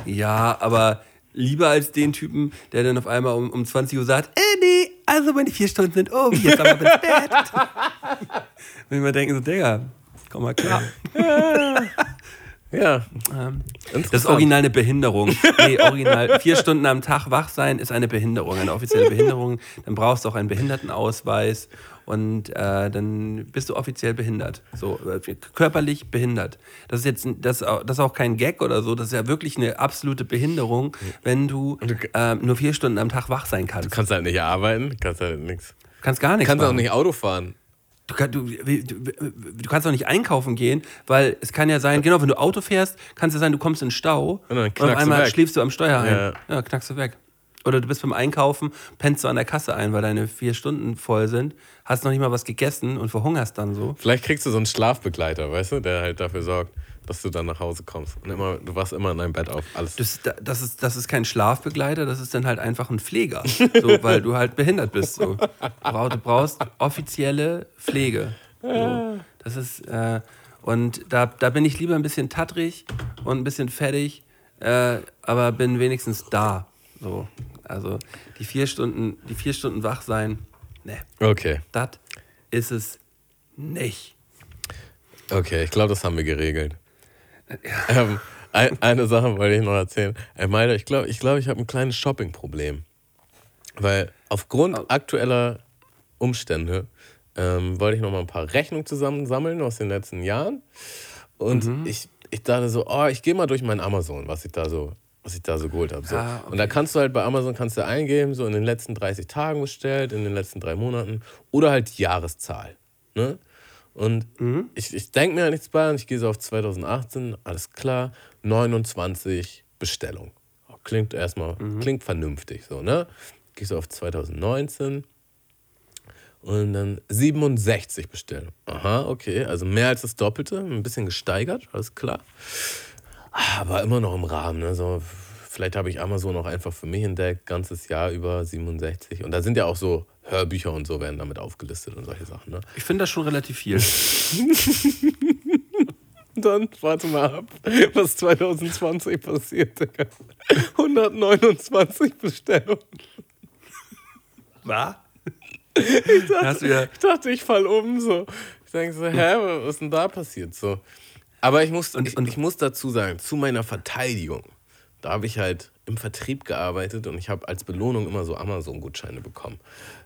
Ja, aber lieber als den Typen, der dann auf einmal um, um 20 Uhr sagt, äh, nee, also meine vier Stunden sind um, jetzt aber ins Bett. Wenn wir denken so, Digga, komm mal klar. Ja, Ähm, Das ist original eine Behinderung. Nee, original. Vier Stunden am Tag wach sein ist eine Behinderung, eine offizielle Behinderung. Dann brauchst du auch einen Behindertenausweis und äh, dann bist du offiziell behindert. So, äh, körperlich behindert. Das ist jetzt das, auch- das ist auch kein Gag oder so, das ist ja wirklich eine absolute Behinderung, wenn du äh, nur vier Stunden am Tag wach sein kannst. Du kannst halt nicht arbeiten, kannst halt nichts. kannst gar nichts Kannst auch machen. nicht Auto fahren. Du, kann, du, du, du kannst auch nicht einkaufen gehen, weil es kann ja sein, genau, wenn du Auto fährst, kann es ja sein, du kommst in den Stau Und dann und auf einmal schläfst du am Steuer ein. Ja. Ja. knackst du weg. Oder du bist beim Einkaufen, pennst du an der Kasse ein, weil deine vier Stunden voll sind, hast noch nicht mal was gegessen und verhungerst dann so. Vielleicht kriegst du so einen Schlafbegleiter, weißt du, der halt dafür sorgt, dass du dann nach Hause kommst. Und immer, du wachst immer in deinem Bett auf. Alles. Das, das, ist, das ist kein Schlafbegleiter, das ist dann halt einfach ein Pfleger, so, weil du halt behindert bist. So. Du brauch- Du brauchst offizielle Pflege. So. Das ist, äh, und da, da bin ich lieber ein bisschen tattrig und ein bisschen fertig, äh, aber bin wenigstens da. So. Also die vier Stunden, die vier Stunden wach sein, ne, Okay, das ist es nicht. okay, ich glaube, das haben wir geregelt. Ähm, ein, eine Sache wollte ich noch erzählen. Ey, Maida, ich glaube, ich, glaub, ich habe ein kleines Shopping-Problem. Weil aufgrund aktueller Umstände ähm, wollte ich noch mal ein paar Rechnungen zusammensammeln aus den letzten Jahren. Und ich, ich dachte so, oh, ich gehe mal durch mein Amazon, was ich da so, was ich da so geholt habe. So. Ah, okay. Und da kannst du halt bei Amazon kannst du eingeben, so in den letzten 30 Tagen bestellt, in den letzten drei Monaten oder halt Jahreszahl. Ne? Und ich, ich denke mir ja nichts bei und ich gehe so auf 2018, alles klar, 29 Bestellungen. Klingt erstmal, klingt vernünftig so, ne? Gehst du auf 2019 und dann 67 bestellen. Aha, okay, also mehr als das Doppelte, ein bisschen gesteigert, alles klar. Aber immer noch im Rahmen, ne? So, vielleicht habe ich Amazon auch einfach für mich entdeckt, ganzes Jahr über 67. Und da sind ja auch so Hörbücher und so werden damit aufgelistet und solche Sachen, ne? Ich finde das schon relativ viel. Dann warte mal ab, was 2020 passiert, Digga. 129 Bestellungen. Was? Ich dachte, ja, Ich dachte, ich fall um so. Ich denke so, hä, was ist denn da passiert so? Aber ich muss, Und- ich, und- ich muss dazu sagen, zu meiner Verteidigung, da habe ich halt im Vertrieb gearbeitet und ich habe als Belohnung immer so Amazon-Gutscheine bekommen.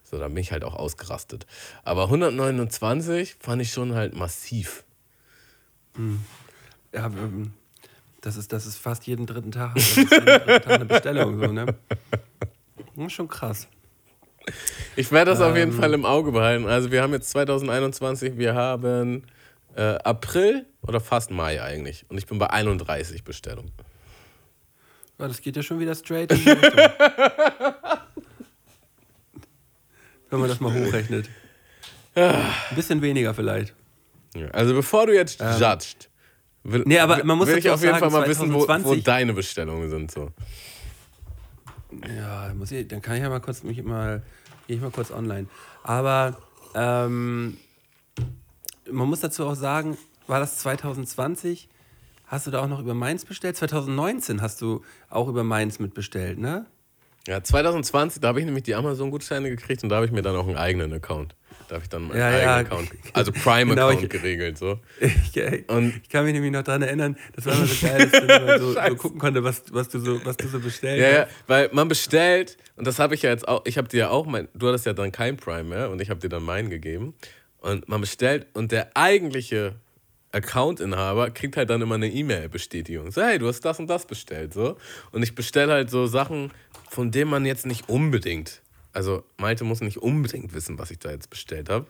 So, da bin ich halt auch ausgerastet. Aber 129 fand ich schon halt massiv. Ja, ähm, das ist, das ist fast jeden dritten Tag, jeden dritten Tag eine Bestellung. So, ne? Das ist schon krass. Ich werde das auf jeden Ähm. Fall im Auge behalten. Also wir haben jetzt 2021, wir haben äh, April oder fast Mai eigentlich. Und ich bin bei 31 Bestellungen. Ja, das geht ja schon wieder straight in die. Wenn man das mal hochrechnet. Ein bisschen weniger vielleicht. Ja, Also bevor du jetzt judged, will, Ähm. Nee, aber man muss will ich auf jeden auch Fall sagen, mal wissen, wo, wo 2020 deine Bestellungen sind. So. Ja, muss ich, dann kann ich ja mal kurz mich mal, gehe ich mal kurz online. Aber ähm, man muss dazu auch sagen, war das 2020? Hast du da auch noch über Mainz bestellt? 2019 hast du auch über Mainz mitbestellt, ne? Ja, 2020, da habe ich nämlich die Amazon-Gutscheine gekriegt und da habe ich mir dann auch einen eigenen Account. Da habe ich dann meinen Ja, eigenen ja. Account, also Prime-Account Genau, geregelt. So. Ich, ich, Und- ich kann mich nämlich noch daran erinnern, das war immer so geil, dass man so, so gucken konnte, was, was, du so, was du so bestellst. Ja, ja, weil man bestellt, und das habe ich ja jetzt auch, ich habe dir ja auch, mein, du hattest ja dann kein Prime mehr und ich habe dir dann meinen gegeben. Und man bestellt und der eigentliche Account-Inhaber kriegt halt dann immer eine E-Mail-Bestätigung. So, hey, du hast das und das bestellt. So. Und ich bestelle halt so Sachen, von denen man jetzt nicht unbedingt, also Malte muss nicht unbedingt wissen, was ich da jetzt bestellt habe.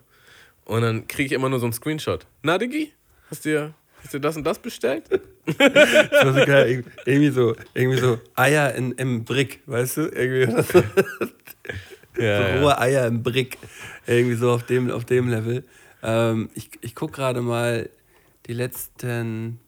Und dann kriege ich immer nur so einen Screenshot. Na, Diggi, hast du hast dir das und das bestellt? Das war so geil. Irg- Irgendwie so, irgendwie so Eier in, im Brick, weißt du? Irgendwie so, Ja, so rohe Eier im Brick. Irgendwie so auf dem, auf dem Level. Ähm, ich ich gucke gerade mal die letzten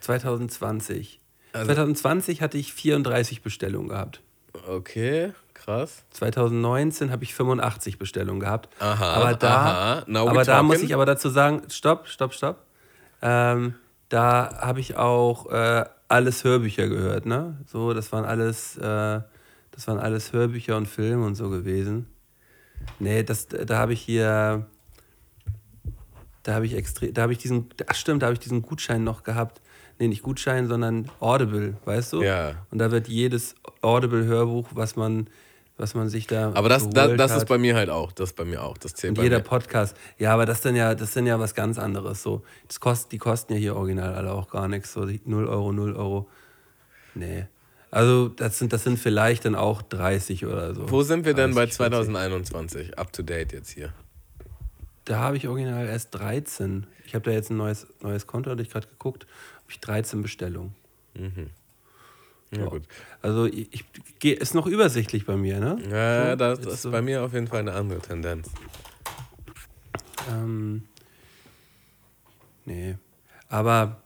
2020. Also 2020 hatte ich 34 Bestellungen gehabt. Okay, krass. 2019 habe ich 85 Bestellungen gehabt. Aha, aber da, aha. Aber da muss ich aber dazu sagen, stopp, stopp, stopp. Ähm, da habe ich auch äh, alles Hörbücher gehört, ne? So, das waren alles, äh, das waren alles Hörbücher und Filme und so gewesen. Nee, das, da habe ich hier, da habe ich extrem, da habe ich diesen, ach stimmt, da habe ich diesen Gutschein noch gehabt. Nee, nicht Gutschein, sondern Audible, weißt du? Ja. Und da wird jedes Audible-Hörbuch, was man, was man sich da. Aber das, das, das ist bei mir halt auch. Das ist bei mir auch. Das zählt und bei jeder mir. Podcast. Ja, aber das ist dann ja, das ist dann ja was ganz anderes. So, das kost, die kosten ja hier original alle auch gar nichts. So die 0 Euro, 0 Euro. Nee. Also das sind, das sind vielleicht dann auch 30 oder so. Wo sind wir denn bei 30, 40. 2021? Up to date jetzt hier. Da habe ich original erst 13. Ich habe da jetzt ein neues, neues Konto, hatte ich gerade geguckt, ich 13 Bestellungen. Ja, gut. Also ich, ich geh- ist noch übersichtlich bei mir, ne? Ja, So, das, das ist so. bei mir auf jeden Fall eine andere Tendenz. Ähm, nee. Aber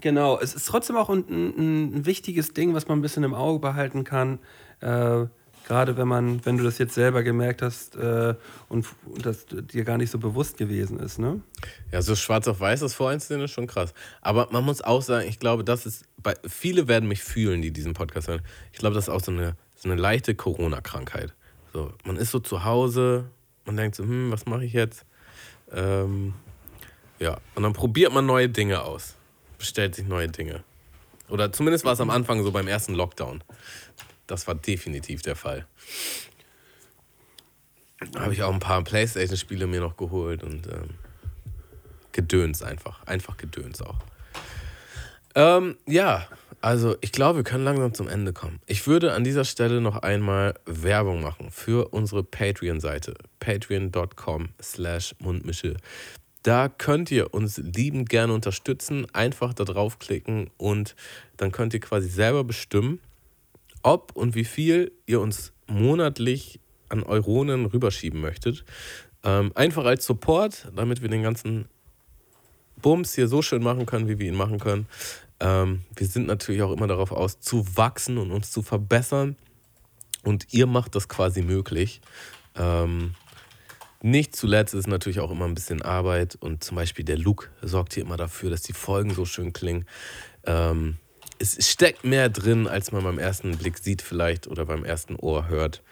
genau, es ist trotzdem auch ein, ein, ein wichtiges Ding, was man ein bisschen im Auge behalten kann. Äh, Gerade wenn man, wenn du das jetzt selber gemerkt hast äh, und, und das dir gar nicht so bewusst gewesen ist, ne? Ja, so schwarz auf weiß das Voreinstehen ist schon krass. Aber man muss auch sagen, ich glaube, das ist, bei, viele werden mich fühlen, die diesen Podcast hören. Ich glaube, das ist auch so eine, so eine leichte Corona-Krankheit. So, man ist so zu Hause, man denkt so, hm, was mache ich jetzt? Ähm, ja, und dann probiert man neue Dinge aus. Bestellt sich neue Dinge. Oder zumindest war es am Anfang so beim ersten Lockdown. Das war definitiv der Fall. Da habe ich auch ein paar Playstation-Spiele mir noch geholt und ähm, Gedöns einfach. Einfach Gedöns auch. Ähm, ja, also ich glaube, wir können langsam zum Ende kommen. Ich würde an dieser Stelle noch einmal Werbung machen für unsere Patreon-Seite. Patreon.com slash Mundmische. Da könnt ihr uns liebend gerne unterstützen. Einfach da draufklicken und dann könnt ihr quasi selber bestimmen, ob und wie viel ihr uns monatlich an Euronen rüberschieben möchtet. Ähm, einfach als Support, damit wir den ganzen Bums hier so schön machen können, wie wir ihn machen können. Ähm, wir sind natürlich auch immer darauf aus, zu wachsen und uns zu verbessern. Und ihr macht das quasi möglich. Ähm, nicht zuletzt ist natürlich auch immer ein bisschen Arbeit und zum Beispiel der Look sorgt hier immer dafür, dass die Folgen so schön klingen. Ähm, es steckt mehr drin, als man beim ersten Blick sieht vielleicht oder beim ersten Ohr hört.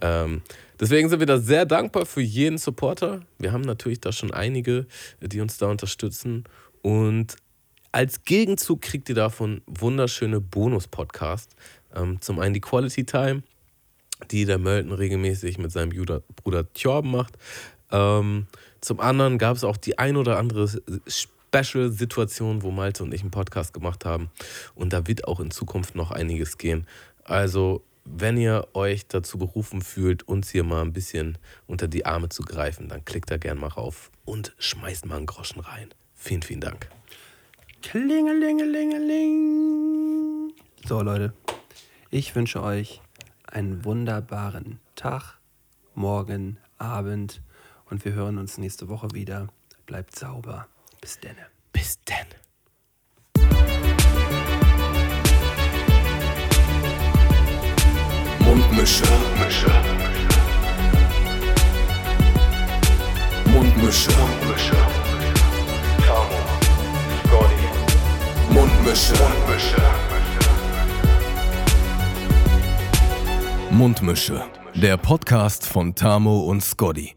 Ähm, deswegen sind wir da sehr dankbar für jeden Supporter. Wir haben natürlich da schon einige, die uns da unterstützen. Und als Gegenzug kriegt ihr davon wunderschöne Bonus-Podcasts. Ähm, zum einen die Quality Time, die der Mölten regelmäßig mit seinem Bruder, Bruder Thorben macht. Ähm, zum anderen gab es auch die ein oder andere Special-Situation, wo Malte und ich einen Podcast gemacht haben. Und da wird auch in Zukunft noch einiges gehen. Also, wenn ihr euch dazu berufen fühlt, uns hier mal ein bisschen unter die Arme zu greifen, dann klickt da gern mal rauf und schmeißt mal einen Groschen rein. Vielen, vielen Dank. Klingelingelingeling. So, Leute. Ich wünsche euch einen wunderbaren Tag, Morgen, Abend und wir hören uns nächste Woche wieder. Bleibt sauber. Bis denne. Bis denn. Mundmische. Mische. Mundmische. Mische. Tamo. Scotty. Mundmische. Mische. Mundmische. Der Podcast von Tamo und Scotty.